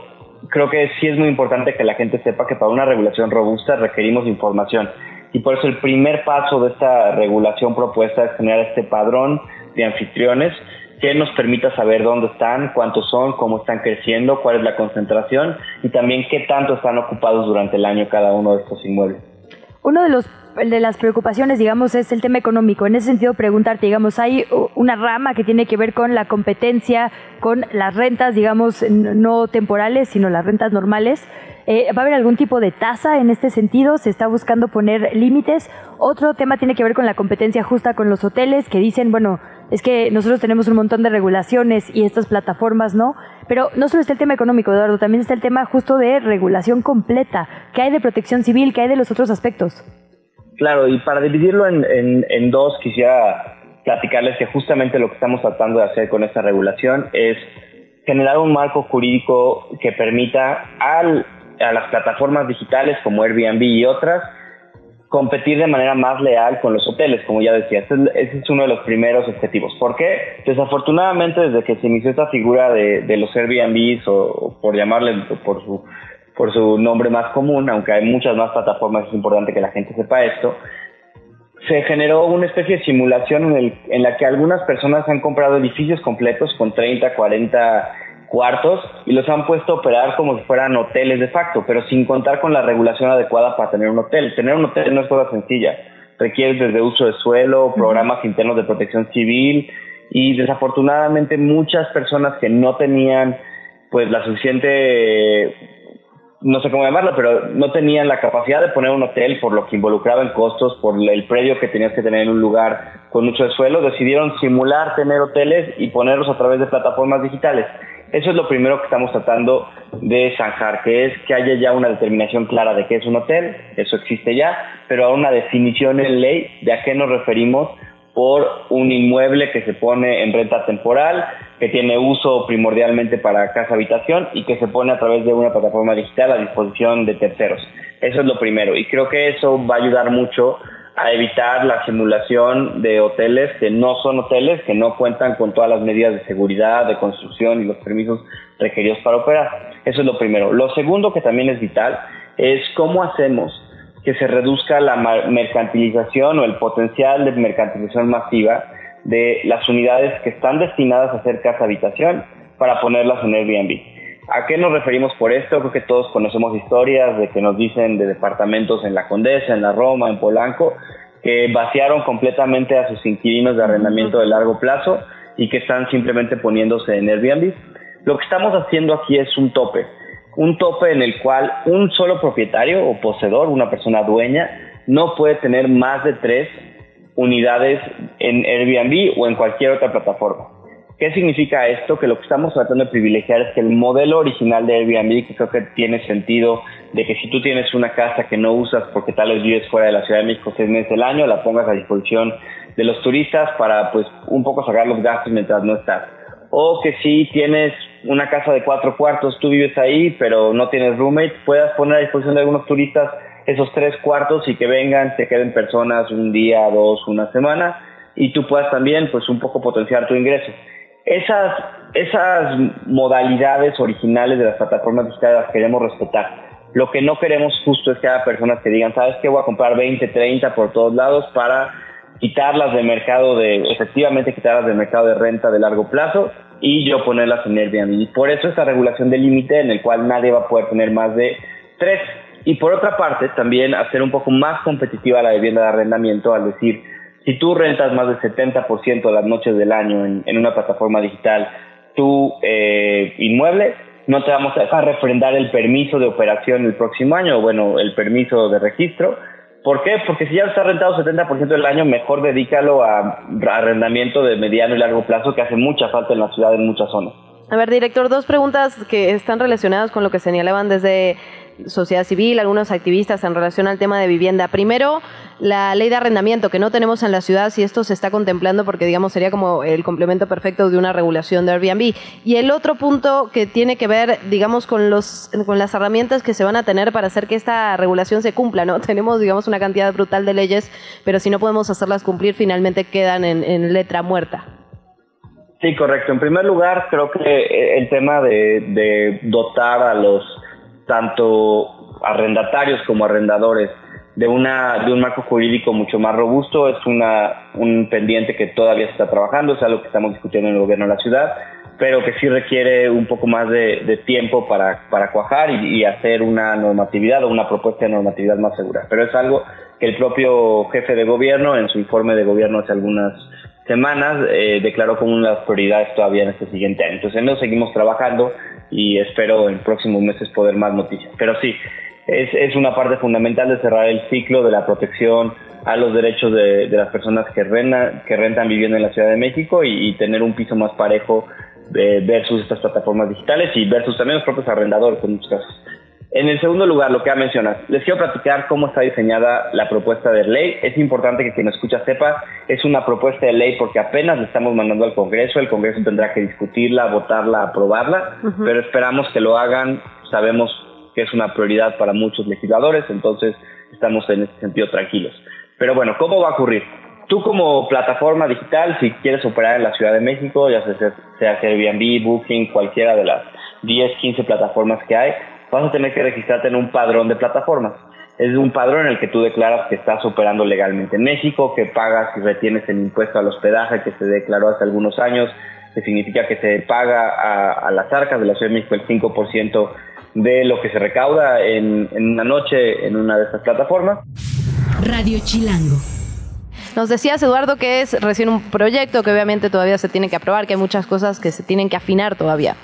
S23: creo que sí es muy importante que la gente sepa que para una regulación robusta requerimos información. Y por eso el primer paso de esta regulación propuesta es generar este padrón de anfitriones que nos permita saber dónde están, cuántos son, cómo están creciendo, cuál es la concentración y también qué tanto están ocupados durante el año cada uno de estos inmuebles.
S2: Uno de los de las preocupaciones, digamos, es el tema económico. En ese sentido, preguntarte, digamos, hay una rama que tiene que ver con la competencia, con las rentas, digamos, no temporales, sino las rentas normales. Eh, ¿Va a haber algún tipo de tasa en este sentido? ¿Se está buscando poner límites? Otro tema tiene que ver con la competencia justa con los hoteles, que dicen, bueno, es que nosotros tenemos un montón de regulaciones y estas plataformas no. Pero no solo está el tema económico, Eduardo, también está el tema justo de regulación completa. ¿Qué hay de protección civil? ¿Qué hay de los otros aspectos?
S23: Claro, y para dividirlo en, en- en dos, quisiera platicarles que justamente lo que estamos tratando de hacer con esta regulación es generar un marco jurídico que permita al- a las plataformas digitales como Airbnb y otras competir de manera más leal con los hoteles, como ya decía. Ese es, ese es uno de los primeros objetivos. ¿Por qué? Desafortunadamente, desde que se inició esta figura de, de los Airbnbs, o, o por llamarle por su, por su nombre más común, aunque hay muchas más plataformas, es importante que la gente sepa esto, se generó una especie de simulación en, el- en la que algunas personas han comprado edificios completos con 30, 40 cuartos y los han puesto a operar como si fueran hoteles de facto, pero sin contar con la regulación adecuada para tener un hotel. Tener un hotel no es cosa sencilla. Requiere desde uso de suelo, programas internos de protección civil y desafortunadamente muchas personas que no tenían pues la suficiente no sé cómo llamarlo, pero no tenían la capacidad de poner un hotel por lo que involucraba en costos, por el predio que tenías que tener en un lugar con mucho de suelo, decidieron simular tener hoteles y ponerlos a través de plataformas digitales. Eso es lo primero que estamos tratando de zanjar, que es que haya ya una determinación clara de qué es un hotel, eso existe ya, pero ahora una definición en ley de a qué nos referimos por un inmueble que se pone en renta temporal, que tiene uso primordialmente para casa habitación y que se pone a través de una plataforma digital a disposición de terceros. Eso es lo primero y creo que eso va a ayudar mucho a evitar la simulación de hoteles que no son hoteles, que no cuentan con todas las medidas de seguridad, de construcción y los permisos requeridos para operar. Eso es lo primero. Lo segundo que también es vital es cómo hacemos que se reduzca la mercantilización o el potencial de mercantilización masiva de las unidades que están destinadas a hacer casa habitación para ponerlas en Airbnb. ¿A qué nos referimos por esto? Creo que todos conocemos historias de que nos dicen de departamentos en la Condesa, en la Roma, en Polanco, que vaciaron completamente a sus inquilinos de arrendamiento de largo plazo y que están simplemente poniéndose en Airbnb. Lo que estamos haciendo aquí es un tope, un tope en el cual un solo propietario o poseedor, una persona dueña, no puede tener más de tres unidades en Airbnb o en cualquier otra plataforma. ¿Qué significa esto? Que lo que estamos tratando de privilegiar es que el modelo original de Airbnb, que creo que tiene sentido, de que si tú tienes una casa que no usas porque tal vez vives fuera de la Ciudad de México seis meses del año, la pongas a disposición de los turistas para pues un poco sacar los gastos mientras no estás. O que si tienes una casa de cuatro cuartos, tú vives ahí, pero no tienes roommate, puedas poner a disposición de algunos turistas esos tres cuartos y que vengan, se queden personas un día, dos, una semana, y tú puedas también pues un poco potenciar tu ingreso. Esas, esas modalidades originales de las plataformas digitales las queremos respetar. Lo que no queremos justo es que haya personas que digan, ¿sabes qué? Voy a comprar 20, 30 por todos lados para quitarlas del mercado de, efectivamente quitarlas del mercado de renta de largo plazo y yo ponerlas en Airbnb. Por eso esta regulación del límite en el cual nadie va a poder tener más de tres. Y por otra parte, también hacer un poco más competitiva la vivienda de arrendamiento al decir, si tú rentas más del 70% de las noches del año en, en una plataforma digital, tu eh, inmueble, no te vamos a dejar refrendar el permiso de operación el próximo año, bueno, el permiso de registro. ¿Por qué? Porque si ya está rentado 70% del año, mejor dedícalo a arrendamiento de mediano y largo plazo, que hace mucha falta en la ciudad en muchas zonas.
S1: A ver, director, dos preguntas que están relacionadas con lo que señalaban desde, sociedad civil, algunos activistas en relación al tema de vivienda. Primero, la ley de arrendamiento que no tenemos en la ciudad, si esto se está contemplando, porque digamos sería como el complemento perfecto de una regulación de Airbnb. Y el otro punto que tiene que ver, digamos, con, los, con las herramientas que se van a tener para hacer que esta regulación se cumpla, ¿no? *laughs* Tenemos, digamos, una cantidad brutal de leyes, pero si no podemos hacerlas cumplir, finalmente quedan en, letra muerta.
S23: Sí, correcto. En primer lugar, creo que eh, el tema de dotar a los tanto arrendatarios como arrendadores de una de un marco jurídico mucho más robusto es una un pendiente que todavía se está trabajando, es algo que estamos discutiendo en el gobierno de la ciudad, pero que sí requiere un poco más de, tiempo para, para cuajar y, y, hacer una normatividad o una propuesta de normatividad más segura. Pero es algo que el propio jefe de gobierno en su informe de gobierno hace algunas semanas eh, declaró como una de las prioridades todavía en este siguiente año. Entonces en eso seguimos trabajando y espero en próximos meses poder más noticias. Pero sí, es, es una parte fundamental de cerrar el ciclo de la protección a los derechos de, de las personas que, rentan, que rentan viviendo en la Ciudad de México y, tener un piso más parejo de versus estas plataformas digitales y versus también los propios arrendadores en muchos casos. En el segundo lugar, lo que ha mencionado, les quiero platicar cómo está diseñada la propuesta de ley. Es importante que quien escucha sepa, es una propuesta de ley porque apenas la estamos mandando al Congreso, el Congreso tendrá que discutirla, votarla, aprobarla, uh -huh. pero esperamos que lo hagan, sabemos que es una prioridad para muchos legisladores, entonces estamos en ese sentido tranquilos. Pero bueno, ¿cómo va a ocurrir? Tú como plataforma digital, si quieres operar en la Ciudad de México, ya sea, sea Airbnb, Booking, cualquiera de las 10, 15 plataformas que hay, vas a tener que registrarte en un padrón de plataformas. Es un padrón en el que tú declaras que estás operando legalmente en México, que pagas y retienes el impuesto al hospedaje que se declaró hace algunos años, que significa que se paga a, las arcas de la Ciudad de México el 5% de lo que se recauda en una noche en una de estas plataformas.
S8: Radio Chilango.
S1: Nos decías, Eduardo, que es recién un proyecto que obviamente todavía se tiene que aprobar, que hay muchas cosas que se tienen que afinar todavía.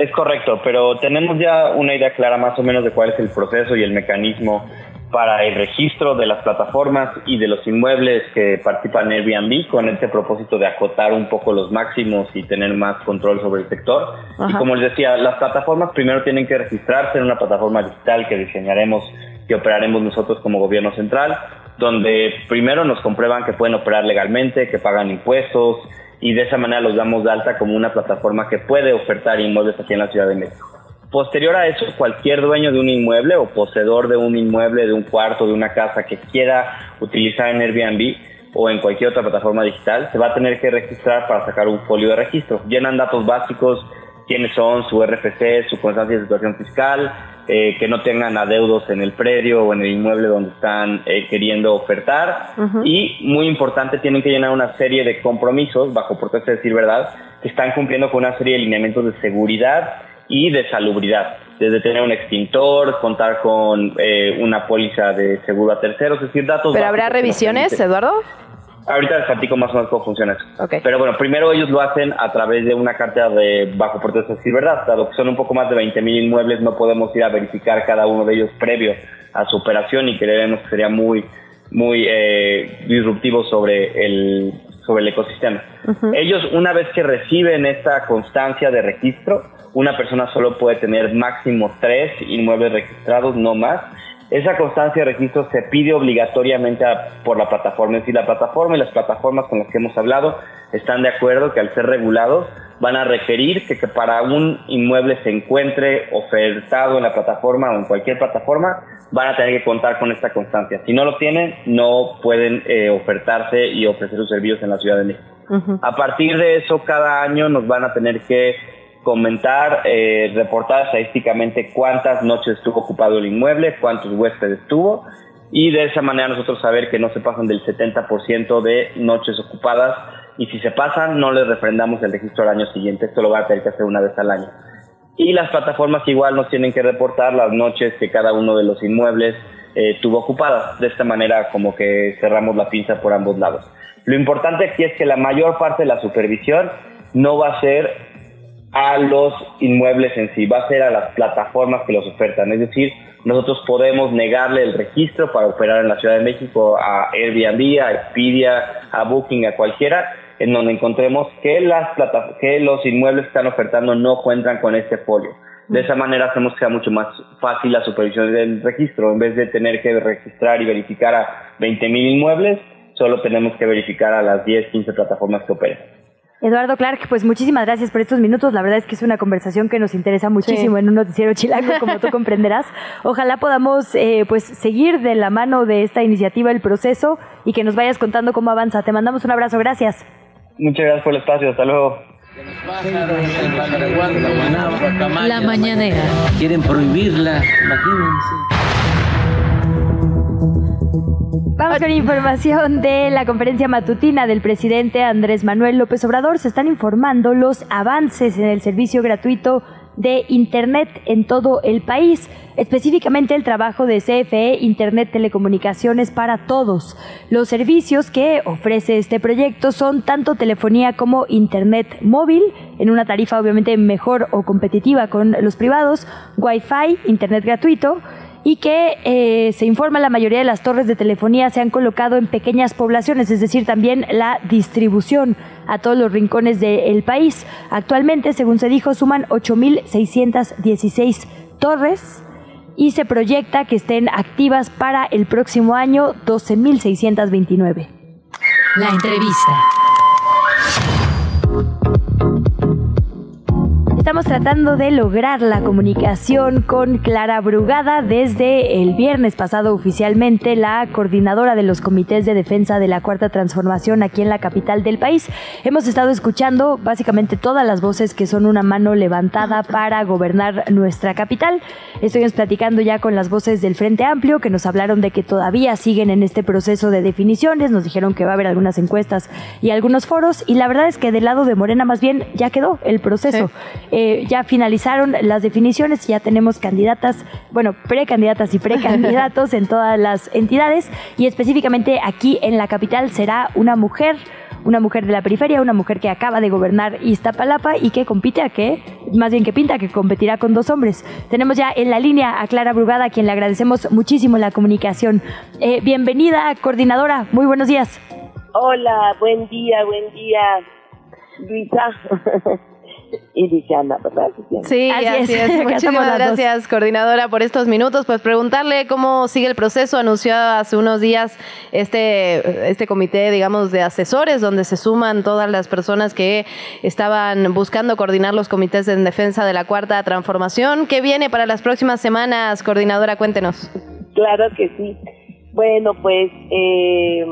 S23: Es correcto, pero tenemos ya una idea clara más o menos de cuál es el proceso y el mecanismo para el registro de las plataformas y de los inmuebles que participan en Airbnb con este propósito de acotar un poco los máximos y tener más control sobre el sector. Ajá. Y como les decía, las plataformas primero tienen que registrarse en una plataforma digital que diseñaremos y operaremos nosotros como gobierno central, donde primero nos comprueban que pueden operar legalmente, que pagan impuestos, y de esa manera los damos de alta como una plataforma que puede ofertar inmuebles aquí en la Ciudad de México. Posterior a eso, cualquier dueño de un inmueble o poseedor de un inmueble, de un cuarto, de una casa que quiera utilizar en Airbnb o en cualquier otra plataforma digital, se va a tener que registrar para sacar un folio de registro. Llenan datos básicos, quiénes son, su RFC, su constancia de situación fiscal, eh, que no tengan adeudos en el predio o en el inmueble donde están eh, queriendo ofertar. Uh -huh. Y muy importante, tienen que llenar una serie de compromisos, bajo protesta de decir verdad, que están cumpliendo con una serie de lineamientos de seguridad y de salubridad. Desde tener un extintor, contar con eh, una póliza de seguro a terceros, es decir, datos.
S1: ¿Pero habrá revisiones, Eduardo?
S23: Ahorita les platico más o menos cómo funciona eso.
S1: Okay.
S23: Pero bueno, primero ellos lo hacen a través de una carta de bajo protesta de verdad. Dado que son un poco más de 20 mil inmuebles, no podemos ir a verificar cada uno de ellos previo a su operación y creemos que sería muy, muy eh, disruptivo sobre el, sobre el ecosistema. Uh -huh. Ellos, una vez que reciben esta constancia de registro, una persona solo puede tener máximo tres inmuebles registrados, no más esa constancia de registro se pide obligatoriamente a, por la plataforma. Es decir, la plataforma y las plataformas con las que hemos hablado están de acuerdo que al ser regulados van a requerir que, que para un inmueble se encuentre ofertado en la plataforma o en cualquier plataforma, van a tener que contar con esta constancia. Si no lo tienen, no pueden eh, ofertarse y ofrecer sus servicios en la Ciudad de México. Uh -huh. A partir de eso, cada año nos van a tener que comentar, eh, reportar estadísticamente cuántas noches estuvo ocupado el inmueble, cuántos huéspedes tuvo y de esa manera nosotros saber que no se pasan del 70% de noches ocupadas y si se pasan no les refrendamos el registro al año siguiente, esto lo va a tener que hacer una vez al año. Y las plataformas igual nos tienen que reportar las noches que cada uno de los inmuebles eh, tuvo ocupadas, de esta manera como que cerramos la pinza por ambos lados. Lo importante aquí es que la mayor parte de la supervisión no va a ser a los inmuebles en sí, va a ser a las plataformas que los ofertan. Es decir, nosotros podemos negarle el registro para operar en la Ciudad de México a Airbnb, a Expedia, a Booking, a cualquiera, en donde encontremos que, las plata que los inmuebles que están ofertando no cuentan con este folio. De esa manera hacemos que sea mucho más fácil la supervisión del registro. En vez de tener que registrar y verificar a 20.000 inmuebles, solo tenemos que verificar a las 10, 15 plataformas que operan.
S2: Eduardo Clark, pues muchísimas gracias por estos minutos. La verdad es que es una conversación que nos interesa muchísimo en un noticiero chilango, como tú comprenderás. *laughs* Ojalá podamos eh, pues seguir de la mano de esta iniciativa el proceso y que nos vayas contando cómo avanza. Te mandamos un abrazo, gracias.
S23: Muchas gracias por el espacio, hasta luego.
S8: La mañanera.
S24: Quieren prohibirla, imagínense.
S2: Vamos con información de la conferencia matutina del presidente Andrés Manuel López Obrador. Se están informando los avances en el servicio gratuito de Internet en todo el país, específicamente el trabajo de CFE Internet Telecomunicaciones para Todos. Los servicios que ofrece este proyecto son tanto telefonía como Internet móvil, en una tarifa obviamente mejor o competitiva con los privados, Wi-Fi, Internet gratuito, y que eh, se informa la mayoría de las torres de telefonía se han colocado en pequeñas poblaciones, es decir, también la distribución a todos los rincones del país. Actualmente, según se dijo, suman 8.616 torres y se proyecta que estén activas para el próximo año 12.629.
S8: La entrevista.
S2: Estamos tratando de lograr la comunicación con Clara Brugada desde el viernes pasado oficialmente, la coordinadora de los comités de defensa de la Cuarta Transformación aquí en la capital del país. Hemos estado escuchando básicamente todas las voces que son una mano levantada para gobernar nuestra capital. Estuvimos platicando ya con las voces del Frente Amplio que nos hablaron de que todavía siguen en este proceso de definiciones, nos dijeron que va a haber algunas encuestas y algunos foros y la verdad es que del lado de Morena más bien ya quedó el proceso. Eh, ya finalizaron las definiciones y ya tenemos candidatas, bueno, precandidatas y precandidatos en todas las entidades y específicamente aquí en la capital será una mujer una mujer de la periferia, una mujer que acaba de gobernar Iztapalapa y que compite a que, más bien que pinta, que competirá con dos hombres. Tenemos ya en la línea a Clara Brugada, a quien le agradecemos muchísimo la comunicación. Eh, bienvenida, coordinadora, muy buenos días.
S25: Hola, buen día, buen día, Luisa. *laughs* y Luciana, ¿verdad?
S1: Sí, así,
S2: Así
S1: es. *laughs* Muchísimas gracias, coordinadora, por estos minutos. Pues preguntarle cómo sigue el proceso. Anunció hace unos días este, este comité, digamos, de asesores, donde se suman todas las personas que estaban buscando coordinar los comités en defensa de la cuarta transformación. ¿Qué viene para las próximas semanas, coordinadora? Cuéntenos.
S25: Claro que sí. Bueno, pues eh,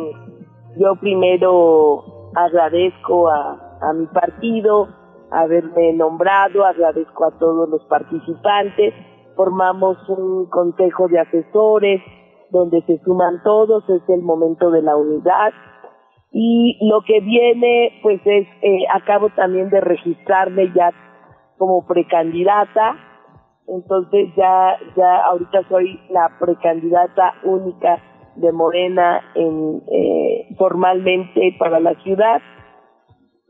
S25: yo primero agradezco a, a mi partido haberme nombrado, agradezco a todos los participantes. Formamos un consejo de asesores donde se suman todos, es el momento de la unidad. Y lo que viene, pues es, eh, acabo también de registrarme ya como precandidata, entonces ya, ya ahorita soy la precandidata única de Morena en, eh, formalmente para la ciudad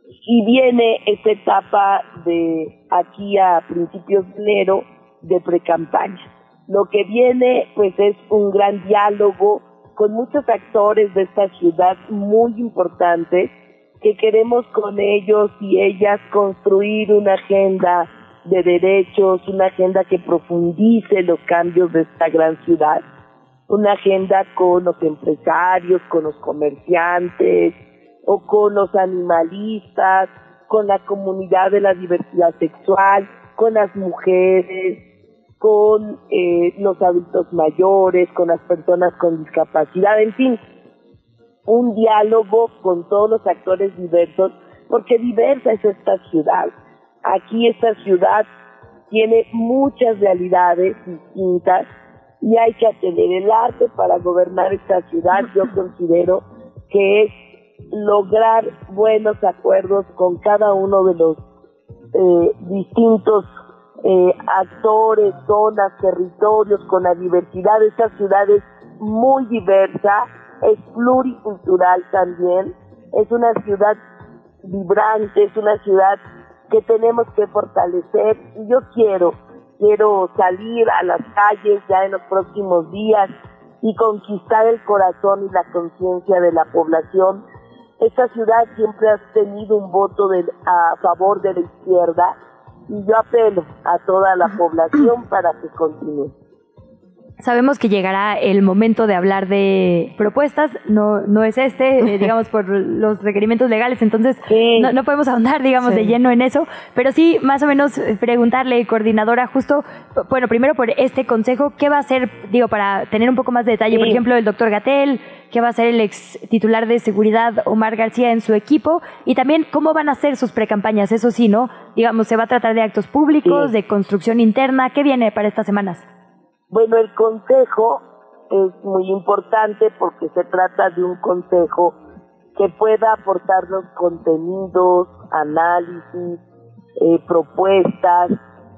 S25: y viene esta etapa de aquí a principios de enero de precampaña. Lo que viene pues es un gran diálogo con muchos actores de esta ciudad muy importantes que queremos con ellos y ellas construir una agenda de derechos, una agenda que profundice los cambios de esta gran ciudad, una agenda con los empresarios, con los comerciantes, o con los animalistas, con la comunidad de la diversidad sexual, con las mujeres, con eh, los adultos mayores, con las personas con discapacidad, en fin, un diálogo con todos los actores diversos, porque diversa es esta ciudad. Aquí esta ciudad tiene muchas realidades distintas y hay que atender el arte para gobernar esta ciudad. Yo *laughs* considero que es lograr buenos acuerdos con cada uno de los eh, distintos eh, actores, zonas, territorios, con la diversidad de ciudad es muy diversa, es pluricultural también, es una ciudad vibrante, es una ciudad que tenemos que fortalecer. Y yo quiero, quiero salir a las calles ya en los próximos días y conquistar el corazón y la conciencia de la población esta ciudad siempre ha tenido un voto de, a favor de la izquierda y yo apelo a toda la población para que continúe.
S2: Sabemos que llegará el momento de hablar de propuestas, no, no es este, eh, *laughs* digamos, por los requerimientos legales, entonces no, no, podemos ahondar, digamos, de lleno en eso, pero sí más o menos eh, preguntarle, coordinadora, justo, bueno, primero por este consejo, ¿qué va a hacer, digo, para tener un poco más de detalle, por ejemplo, el doctor Gatel, qué va a hacer el ex titular de seguridad Omar García en su equipo y también cómo van a ser sus precampañas, eso sí, ¿no? Digamos, se va a tratar de actos públicos, de construcción interna, ¿qué viene para estas semanas?
S25: Bueno, el consejo es muy importante porque se trata de un consejo que pueda aportarnos contenidos, análisis, eh, propuestas,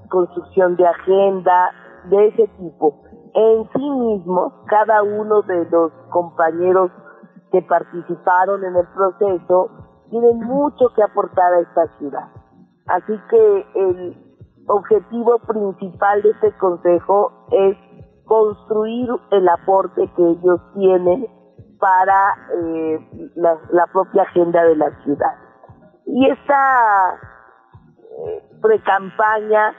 S25: construcción de agenda, de ese tipo. En sí mismos, cada uno de los compañeros que participaron en el proceso tienen mucho que aportar a esta ciudad. Así que el objetivo principal de este consejo es construir el aporte que ellos tienen para eh, la, propia agenda de la ciudad. Y esta eh, pre-campaña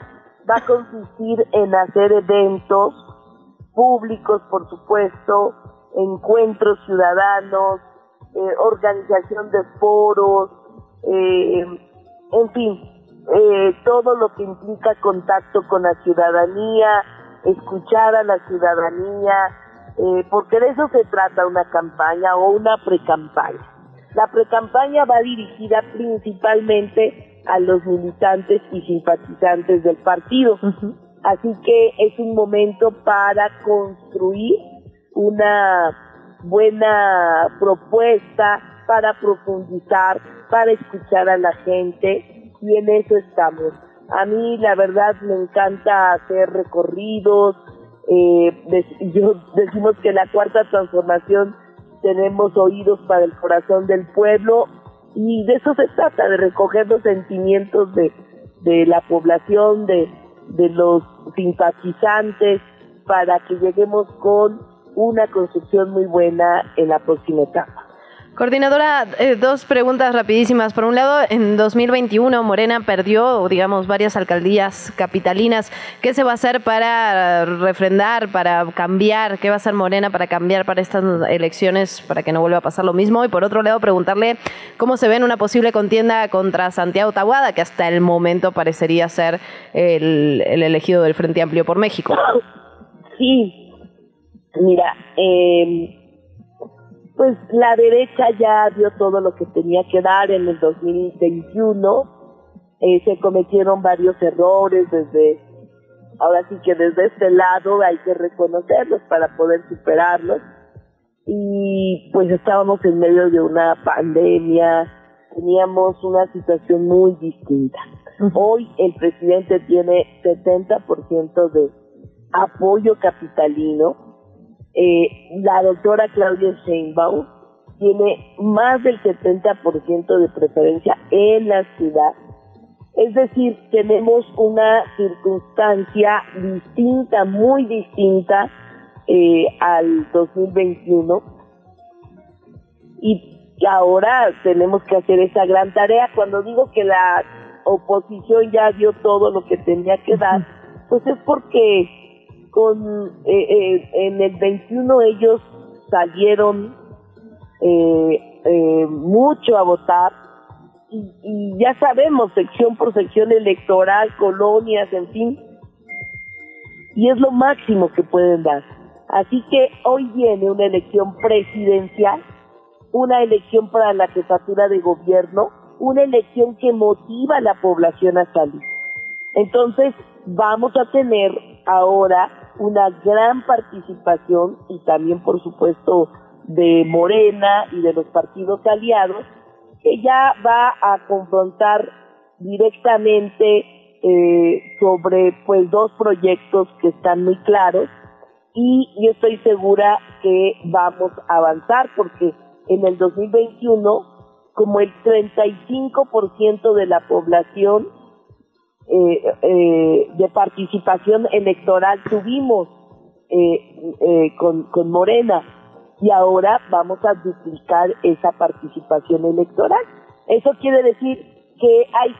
S25: va a consistir en hacer eventos públicos, por supuesto, encuentros ciudadanos, eh, organización de foros, en fin, eh, todo lo que implica contacto con la ciudadanía, escuchar a la ciudadanía, eh, porque de eso se trata una campaña o una precampaña. La precampaña va dirigida principalmente a los militantes y simpatizantes del partido. Así que es un momento para construir una buena propuesta, para profundizar, para escuchar a la gente y en eso estamos. A mí la verdad me encanta hacer recorridos, eh, *laughs* yo decimos que la cuarta transformación tenemos oídos para el corazón del pueblo y de eso se trata, de recoger los sentimientos de, de la población, de, de los simpatizantes, para que lleguemos con una construcción muy buena en la próxima etapa.
S1: Coordinadora, eh, dos preguntas rapidísimas. Por un lado, en 2021 Morena perdió, digamos, varias alcaldías capitalinas. ¿Qué se va a hacer para refrendar, para cambiar? ¿Qué va a hacer Morena para cambiar para estas elecciones, para que no vuelva a pasar lo mismo? Y por otro lado, preguntarle cómo se ve en una posible contienda contra Santiago Taguada, que hasta el momento parecería ser el, el elegido del Frente Amplio por México.
S25: Sí, mira, eh pues la derecha ya dio todo lo que tenía que dar en el 2021. Eh, se cometieron varios errores desde, ahora sí que desde este lado hay que reconocerlos para poder superarlos. Y pues estábamos en medio de una pandemia, teníamos una situación muy distinta. Hoy el presidente tiene 70% de apoyo capitalino, eh, la doctora Claudia Sheinbaum tiene más del 70% de preferencia en la ciudad. Es decir, tenemos una circunstancia distinta, muy distinta eh, al 2021 y ahora tenemos que hacer esa gran tarea. Cuando digo que la oposición ya dio todo lo que tenía que dar, pues es porque con eh, eh, en el 21 ellos salieron eh, eh, mucho a votar y, y, ya sabemos sección por sección electoral, colonias, en fin, y es lo máximo que pueden dar. Así que hoy viene una elección presidencial, una elección para la jefatura de gobierno, una elección que motiva a la población a salir. Entonces, vamos a tener ahora una gran participación y también por supuesto de Morena y de los partidos aliados que ya va a confrontar directamente eh, sobre pues dos proyectos que están muy claros. Y yo estoy segura que vamos a avanzar porque en el 2021 como el 35% de la población eh, eh, de participación electoral tuvimos eh, con, con Morena y ahora vamos a duplicar esa participación electoral. Eso quiere decir que hay,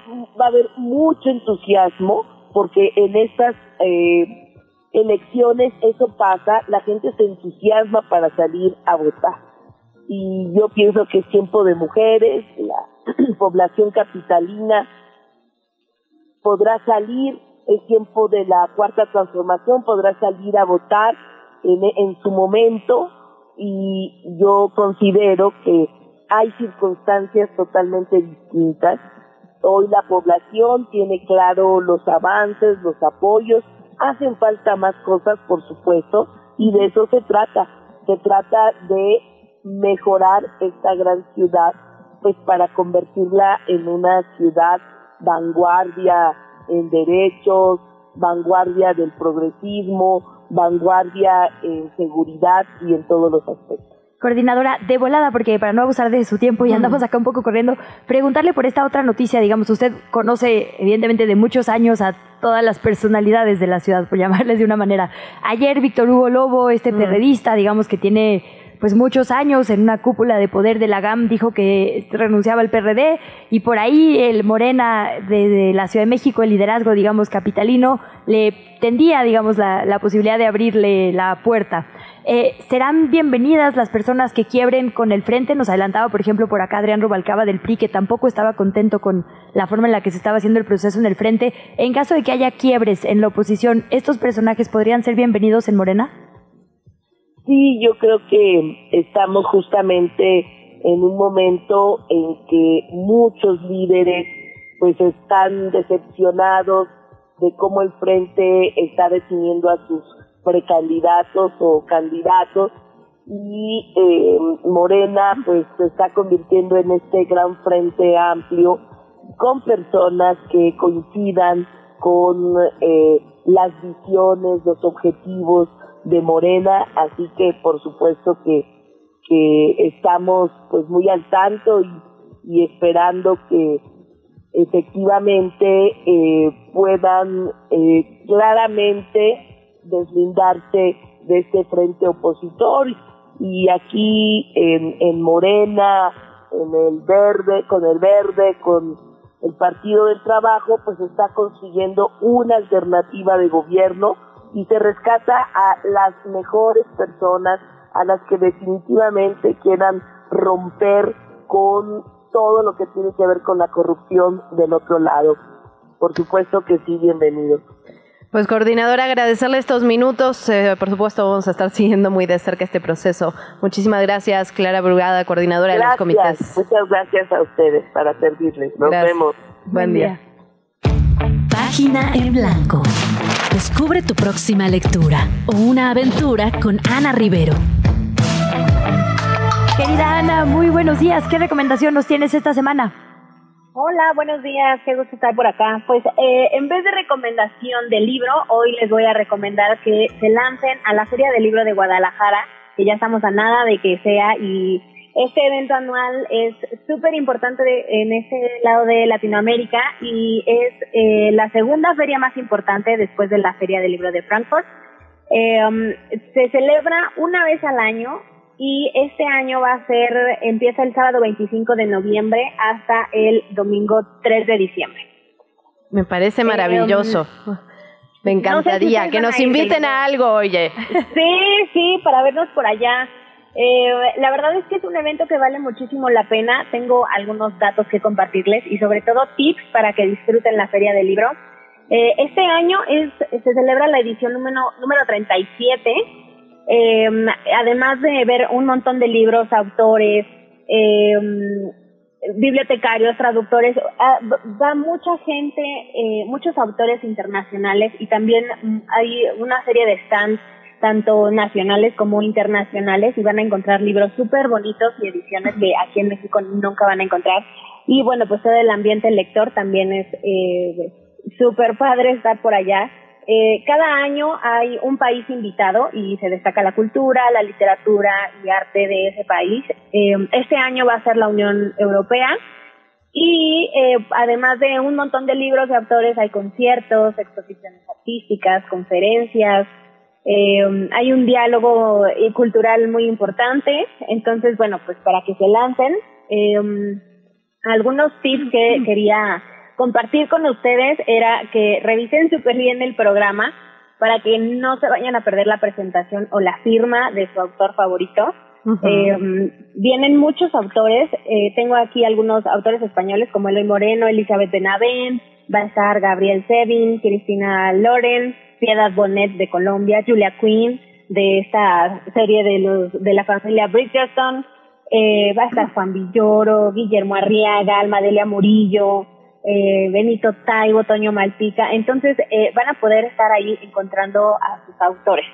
S25: va a haber mucho entusiasmo porque en estas eh, elecciones eso pasa, la gente se entusiasma para salir a votar. Y yo pienso que es tiempo de mujeres, la *clears throat* población capitalina podrá salir, es tiempo de la cuarta transformación, podrá salir a votar en, en su momento y yo considero que hay circunstancias totalmente distintas. Hoy la población tiene claro los avances, los apoyos, hacen falta más cosas, por supuesto, y de eso se trata. Se trata de mejorar esta gran ciudad, pues para convertirla en una ciudad vanguardia en derechos, vanguardia del progresismo, vanguardia en seguridad y en todos los aspectos.
S2: Coordinadora, de volada, porque para no abusar de su tiempo y andamos acá un poco corriendo, preguntarle por esta otra noticia, digamos, usted conoce evidentemente de muchos años a todas las personalidades de la ciudad, por *laughs* llamarles de una manera. Ayer Víctor Hugo Lobo, este periodista, digamos que tiene pues muchos años en una cúpula de poder de la GAM dijo que renunciaba al PRD y por ahí el Morena de, la Ciudad de México, el liderazgo, digamos, capitalino, le tendía, digamos, la, posibilidad de abrirle la puerta. Eh, ¿Serán bienvenidas las personas que quiebren con el frente? Nos adelantaba, por ejemplo, por acá Adrián Rubalcaba del PRI, que tampoco estaba contento con la forma en la que se estaba haciendo el proceso en el frente. En caso de que haya quiebres en la oposición, ¿estos personajes podrían ser bienvenidos en Morena?
S25: Sí, yo creo que estamos justamente en un momento en que muchos líderes pues están decepcionados de cómo el frente está definiendo a sus precandidatos o candidatos. Y eh, Morena pues se está convirtiendo en este gran frente amplio con personas que coincidan con eh, las visiones, los objetivos de Morena, así que por supuesto que, que estamos pues muy al tanto y, esperando que efectivamente eh, puedan eh, claramente deslindarse de este frente opositor. Y aquí en, en Morena, en el verde, con el verde, con el Partido del Trabajo, pues está consiguiendo una alternativa de gobierno y se rescata a las mejores personas, a las que definitivamente quieran romper con todo lo que tiene que ver con la corrupción del otro lado. Por supuesto que sí, bienvenido.
S1: Pues coordinadora, agradecerle estos minutos. Eh, por supuesto, vamos a estar siguiendo muy de cerca este proceso. Muchísimas gracias, Clara Brugada, coordinadora de los comités.
S25: Muchas gracias a ustedes para servirles. Nos vemos.
S1: Buen día.
S8: Página en blanco. Descubre tu próxima lectura o una aventura con Ana Rivero.
S2: Querida Ana, muy buenos días. ¿Qué recomendación nos tienes esta semana?
S10: Hola, buenos días. Qué gusto estar por acá. Pues eh, en vez de recomendación de libro, hoy les voy a recomendar que se lancen a la Feria del Libro de Guadalajara, que ya estamos a nada de que sea y este evento anual es súper importante en ese lado de Latinoamérica y es eh, la segunda feria más importante después de la Feria del Libro de Frankfurt. Eh, um, se celebra una vez al año y este año va a ser, empieza el sábado 25 de noviembre hasta el domingo 3 de diciembre.
S1: Me parece maravilloso. Um, Me encantaría que nos inviten a algo, oye.
S10: Sí, sí, para vernos por allá. Eh, la verdad es que es un evento que vale muchísimo la pena. Tengo algunos datos que compartirles y sobre todo tips para que disfruten la feria del libro. Eh, este año es, se celebra la edición número, número 37. Eh, además de ver un montón de libros, autores, eh, bibliotecarios, traductores, ah, va mucha gente, eh, muchos autores internacionales y también hay una serie de stands tanto nacionales como internacionales y van a encontrar libros súper bonitos y ediciones que aquí en México nunca van a encontrar. Y bueno, pues todo el ambiente lector también es eh, súper padre estar por allá. Eh, cada año hay un país invitado y se destaca la cultura, la literatura y arte de ese país. Eh, este año va a ser la Unión Europea y eh, además de un montón de libros de autores hay conciertos, exposiciones artísticas, conferencias, eh, hay un diálogo eh, cultural muy importante, entonces, bueno, pues para que se lancen. Eh, algunos tips que quería compartir con ustedes era que revisen súper bien el programa para que no se vayan a perder la presentación o la firma de su autor favorito. eh, vienen muchos autores, eh, tengo aquí algunos autores españoles como Eloy Moreno, Elizabeth Benavent, va a estar Gabriel Sevin, Cristina Loren, Piedad Bonet de Colombia, Julia Quinn de esta serie de los de la familia Bridgerton, eh, va a estar Juan Villoro, Guillermo Arriaga, Almadelia Murillo, eh, Benito Taibo, Toño Malpica. Entonces eh, van a poder estar ahí encontrando a sus autores.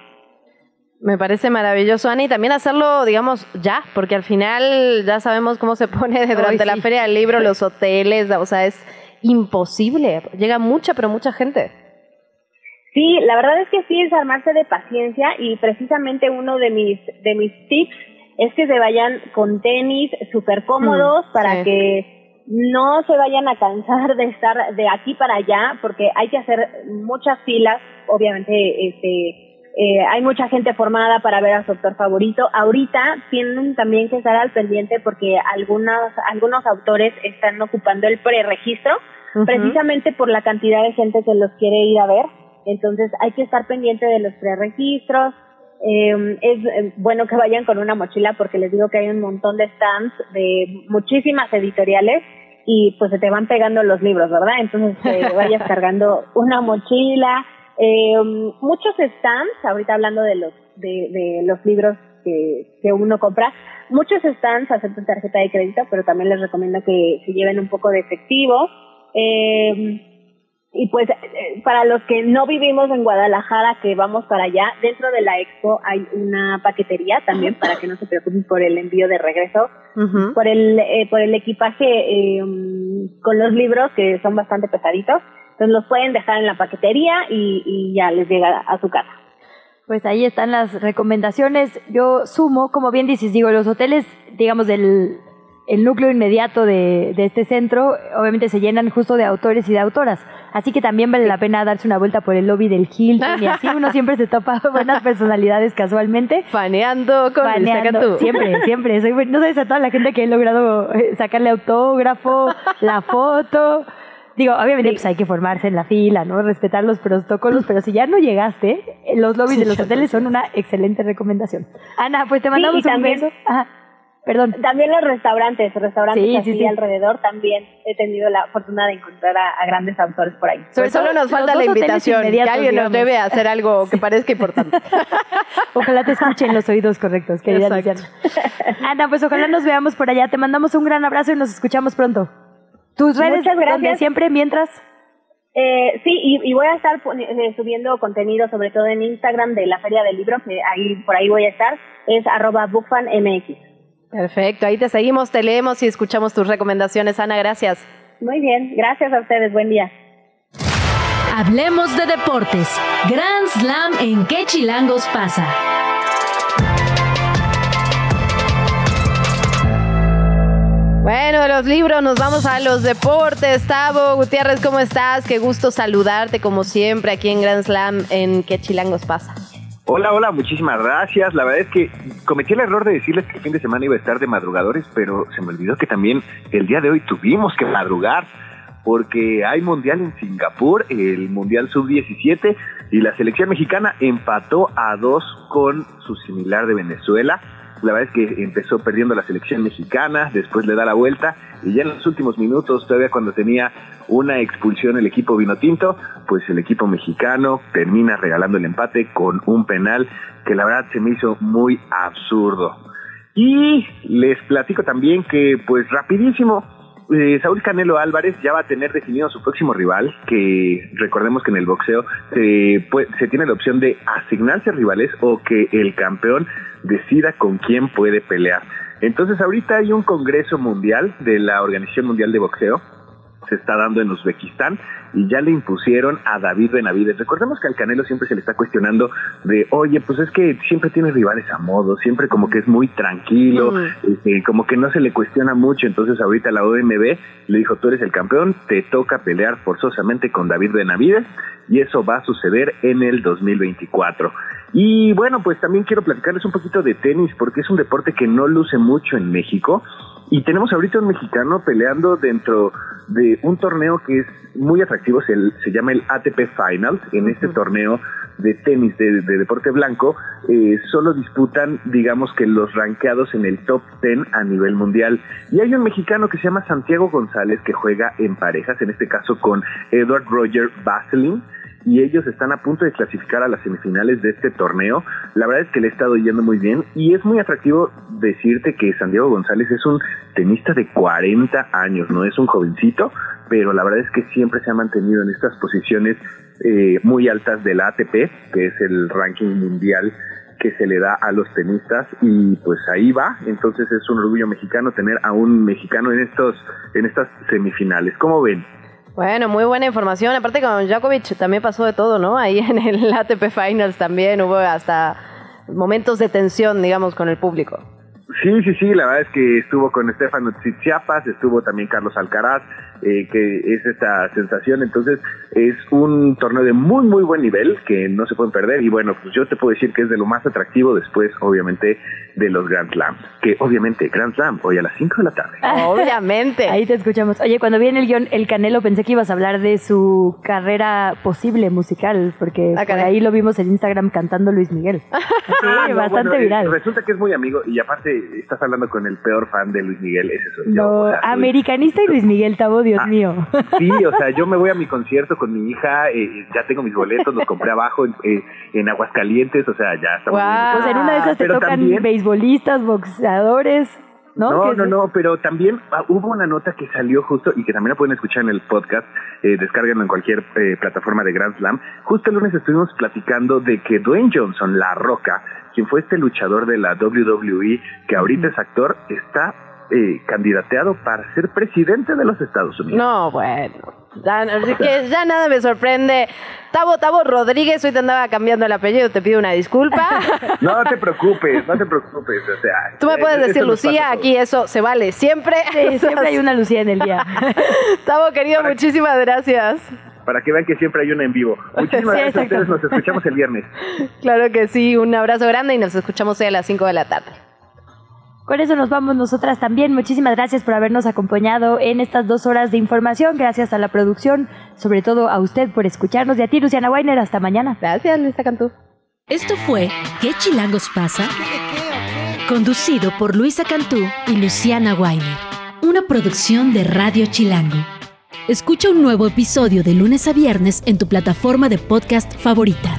S1: Me parece maravilloso, Ana, y también hacerlo, digamos, ya, porque al final ya sabemos cómo se pone durante la
S2: sí.
S1: Feria del Libro, los hoteles, o sea, es imposible. Llega mucha, pero mucha gente.
S10: Sí, la verdad es que sí es armarse de paciencia y precisamente uno de mis de mis tips es que se vayan con tenis súper cómodos
S1: Mm,
S10: para
S1: sí.
S10: que no se vayan a cansar de estar de aquí para allá porque hay que hacer muchas filas, obviamente este eh, hay mucha gente formada para ver a su autor favorito. Ahorita tienen también que estar al pendiente porque algunos algunos autores están ocupando el preregistro
S1: Ujú.
S10: precisamente por la cantidad de gente que los quiere ir a ver. Entonces hay que estar pendiente de los preregistros. Eh, es eh, bueno que vayan con una mochila porque les digo que hay un montón de stands de muchísimas editoriales y pues se te van pegando los libros, ¿verdad? Entonces te *laughs* vayas cargando una mochila. Eh, muchos stands, ahorita hablando de los de, de los libros que, que uno compra, muchos stands aceptan tarjeta de crédito, pero también les recomiendo que se lleven un poco de efectivo. Eh, y pues eh, para los que no vivimos en Guadalajara, que vamos para allá, dentro de la expo hay una paquetería también para que no se preocupen por el envío de regreso, por el eh, por el equipaje eh, con los libros que son bastante pesaditos. Entonces los pueden dejar en la paquetería y, y ya les llega a su casa.
S2: Pues ahí están las recomendaciones. Yo sumo, como bien dices, digo, los hoteles, digamos, del el núcleo inmediato de, de este centro, obviamente se llenan justo de autores y de autoras. Así que también vale la pena darse una vuelta por el lobby del Hilton y así *laughs* uno siempre se topa *laughs* buenas personalidades casualmente.
S1: Faneando con el Sacatú.
S2: Siempre, *laughs* siempre. Soy- no sabes a toda la gente que he logrado eh, sacarle autógrafo, la foto. Digo, obviamente pues hay que formarse en la fila, ¿no? Respetar los protocolos, pero si ya no llegaste, eh, los lobbies
S10: Sí,
S2: de los hoteles son una excelente recomendación. Ana, pues te mandamos un
S10: también-
S2: beso. Ajá, perdón.
S10: También los restaurantes, restaurantes
S2: Sí,
S10: así
S2: sí, sí.
S10: alrededor, también he tenido la fortuna de encontrar a, a grandes autores por ahí.
S1: Sobre solo nos falta la invitación, que alguien nos debe hacer algo que *laughs* parezca importante. *laughs*
S2: Ojalá te escuchen los oídos correctos, querida. Luciana. Ana, pues ojalá nos veamos por allá. Te mandamos un gran abrazo y nos escuchamos pronto. Tus redes,
S10: Muchas gracias.
S2: donde siempre, mientras.
S10: Eh, sí, y, y voy a estar eh, subiendo contenido, sobre todo en Instagram de la Feria del Libro, que ahí por ahí voy a estar, es arroba bookfanmx.
S1: Perfecto, ahí te seguimos, te leemos y escuchamos tus recomendaciones. Ana, gracias.
S10: Muy bien, gracias a ustedes, buen día.
S8: Hablemos de deportes. Grand Slam en qué chilangos pasa.
S1: Bueno, de los libros nos vamos a los deportes. Tavo Gutiérrez, ¿cómo estás? Qué gusto saludarte como siempre aquí en Grand Slam en ¿Qué chilangos pasa?
S26: Hola, hola, muchísimas gracias. La verdad es que cometí el error de decirles que el fin de semana iba a estar de madrugadores, pero se me olvidó que también el día de hoy tuvimos que madrugar porque hay mundial en Singapur, el mundial sub-17 y la selección mexicana empató a dos con su similar de Venezuela. La verdad es que empezó perdiendo la selección mexicana, después le da la vuelta y ya en los últimos minutos, todavía cuando tenía una expulsión el equipo vinotinto, pues el equipo mexicano termina regalando el empate con un penal que la verdad se me hizo muy absurdo. Y les platico también que pues rapidísimo, eh, Saúl Canelo Álvarez ya va a tener definido su próximo rival, que recordemos que en el boxeo se, se tiene la opción de asignarse rivales o que el campeón decida con quién puede pelear. Entonces ahorita hay un congreso mundial de la Organización Mundial de Boxeo, se está dando en Uzbekistán y ya le impusieron a David Benavides. Recordemos que al Canelo siempre se le está cuestionando de, oye, pues es que siempre tiene rivales a modo, siempre como que es muy tranquilo, este, como que no se le cuestiona mucho. Entonces ahorita la OMB le dijo, tú eres el campeón, te toca pelear forzosamente con David Benavides y eso va a suceder en el 2024. Y bueno, pues también quiero platicarles un poquito de tenis porque es un deporte que no luce mucho en México Y tenemos ahorita un mexicano peleando dentro de un torneo que es muy atractivo, se, se llama el ATP Finals. En este torneo de tenis de, de deporte blanco, eh, solo disputan, digamos que los rankeados en el top 10 a nivel mundial. Y hay un mexicano que se llama Santiago González que juega en parejas, en este caso con Edward Roger Vaseline y ellos están a punto de clasificar a las semifinales de este torneo. La verdad es que le ha estado yendo muy bien y es muy atractivo decirte que Santiago González es un tenista de 40 años, no es un jovencito, pero la verdad es que siempre se ha mantenido en estas posiciones eh, muy altas del ATP, que es el ranking mundial que se le da a los tenistas y pues ahí va, entonces es un orgullo mexicano tener a un mexicano en estos en estas semifinales. ¿Cómo ven?
S1: Bueno, muy buena información. Aparte con Djokovic también pasó de todo, ¿no? Ahí en el *laughs* ATP Finals también hubo hasta momentos de tensión, digamos, con el público.
S26: Sí, sí, sí, la verdad es que estuvo con Estefano Tsitsipas, estuvo también Carlos Alcaraz, eh, que es esta sensación, entonces es un torneo de muy, muy buen nivel que no se pueden perder y bueno, pues yo te puedo decir que es de lo más atractivo después, obviamente, de los Grand Slams, que obviamente Grand Slam hoy a las 5 de la tarde. *laughs*
S1: Obviamente.
S2: Ahí te escuchamos. Oye, cuando vi en el guion El Canelo pensé que ibas a hablar de su carrera posible musical, porque
S1: Ah,
S2: por ahí lo vimos en Instagram cantando Luis Miguel. *laughs* Sí,
S26: Ah, no,
S2: bastante
S26: bueno, eh,
S2: viral.
S26: Resulta que es muy amigo y aparte estás hablando con el peor fan de Luis Miguel, ese soy yo.
S2: No,
S26: o sea, soy-
S2: americanista y Luis Miguel Tabo, Dios mío.
S26: Sí, o sea, yo me voy a mi *laughs* concierto con mi hija, eh, ya tengo mis boletos, los compré abajo en, eh, en Aguascalientes, o sea, ya estamos muy
S2: Pues en una de esas te
S26: Pero
S2: tocan
S26: también-
S2: beisbolistas, boxeadores, ¿no?
S26: No, no, no, pero también ah, hubo una nota que salió justo y que también la pueden escuchar en el podcast, eh, descárganlo en cualquier eh, plataforma de Grand Slam. Justo el lunes estuvimos platicando de que Dwayne Johnson, La Roca, quien fue este luchador de la WWE, que ahorita es actor, está eh, candidateado para ser presidente de los Estados Unidos.
S1: No, bueno. Ya, así que ya nada me sorprende. Tabo, Tabo Rodríguez, hoy te andaba cambiando el apellido, te pido una disculpa. *laughs*
S26: No te preocupes, no te preocupes, o sea.
S1: Tú me
S26: eh,
S1: puedes
S26: eso
S1: decir Lucía, aquí eso se vale siempre.
S2: Sí, siempre hay una Lucía en el día. *laughs*
S1: Tabo, querido, muchísimas gracias.
S26: Para que vean que siempre hay una en vivo. *laughs* Muchísimas
S1: Sí,
S26: gracias a ustedes, nos escuchamos el viernes.
S1: Claro que sí, un abrazo grande y nos escuchamos hoy a las 5 de la tarde.
S2: Con eso nos vamos nosotras también. Muchísimas gracias por habernos acompañado en estas dos horas de información. Gracias a la producción, sobre todo a usted por escucharnos y a ti, Luciana Weiner. Hasta mañana.
S1: Gracias, Luisa Cantú.
S8: Esto fue ¿Qué chilangos pasa? Conducido por Luisa Cantú y Luciana Weiner. Una producción de Radio Chilango. Escucha un nuevo episodio de lunes a viernes en tu plataforma de podcast favorita.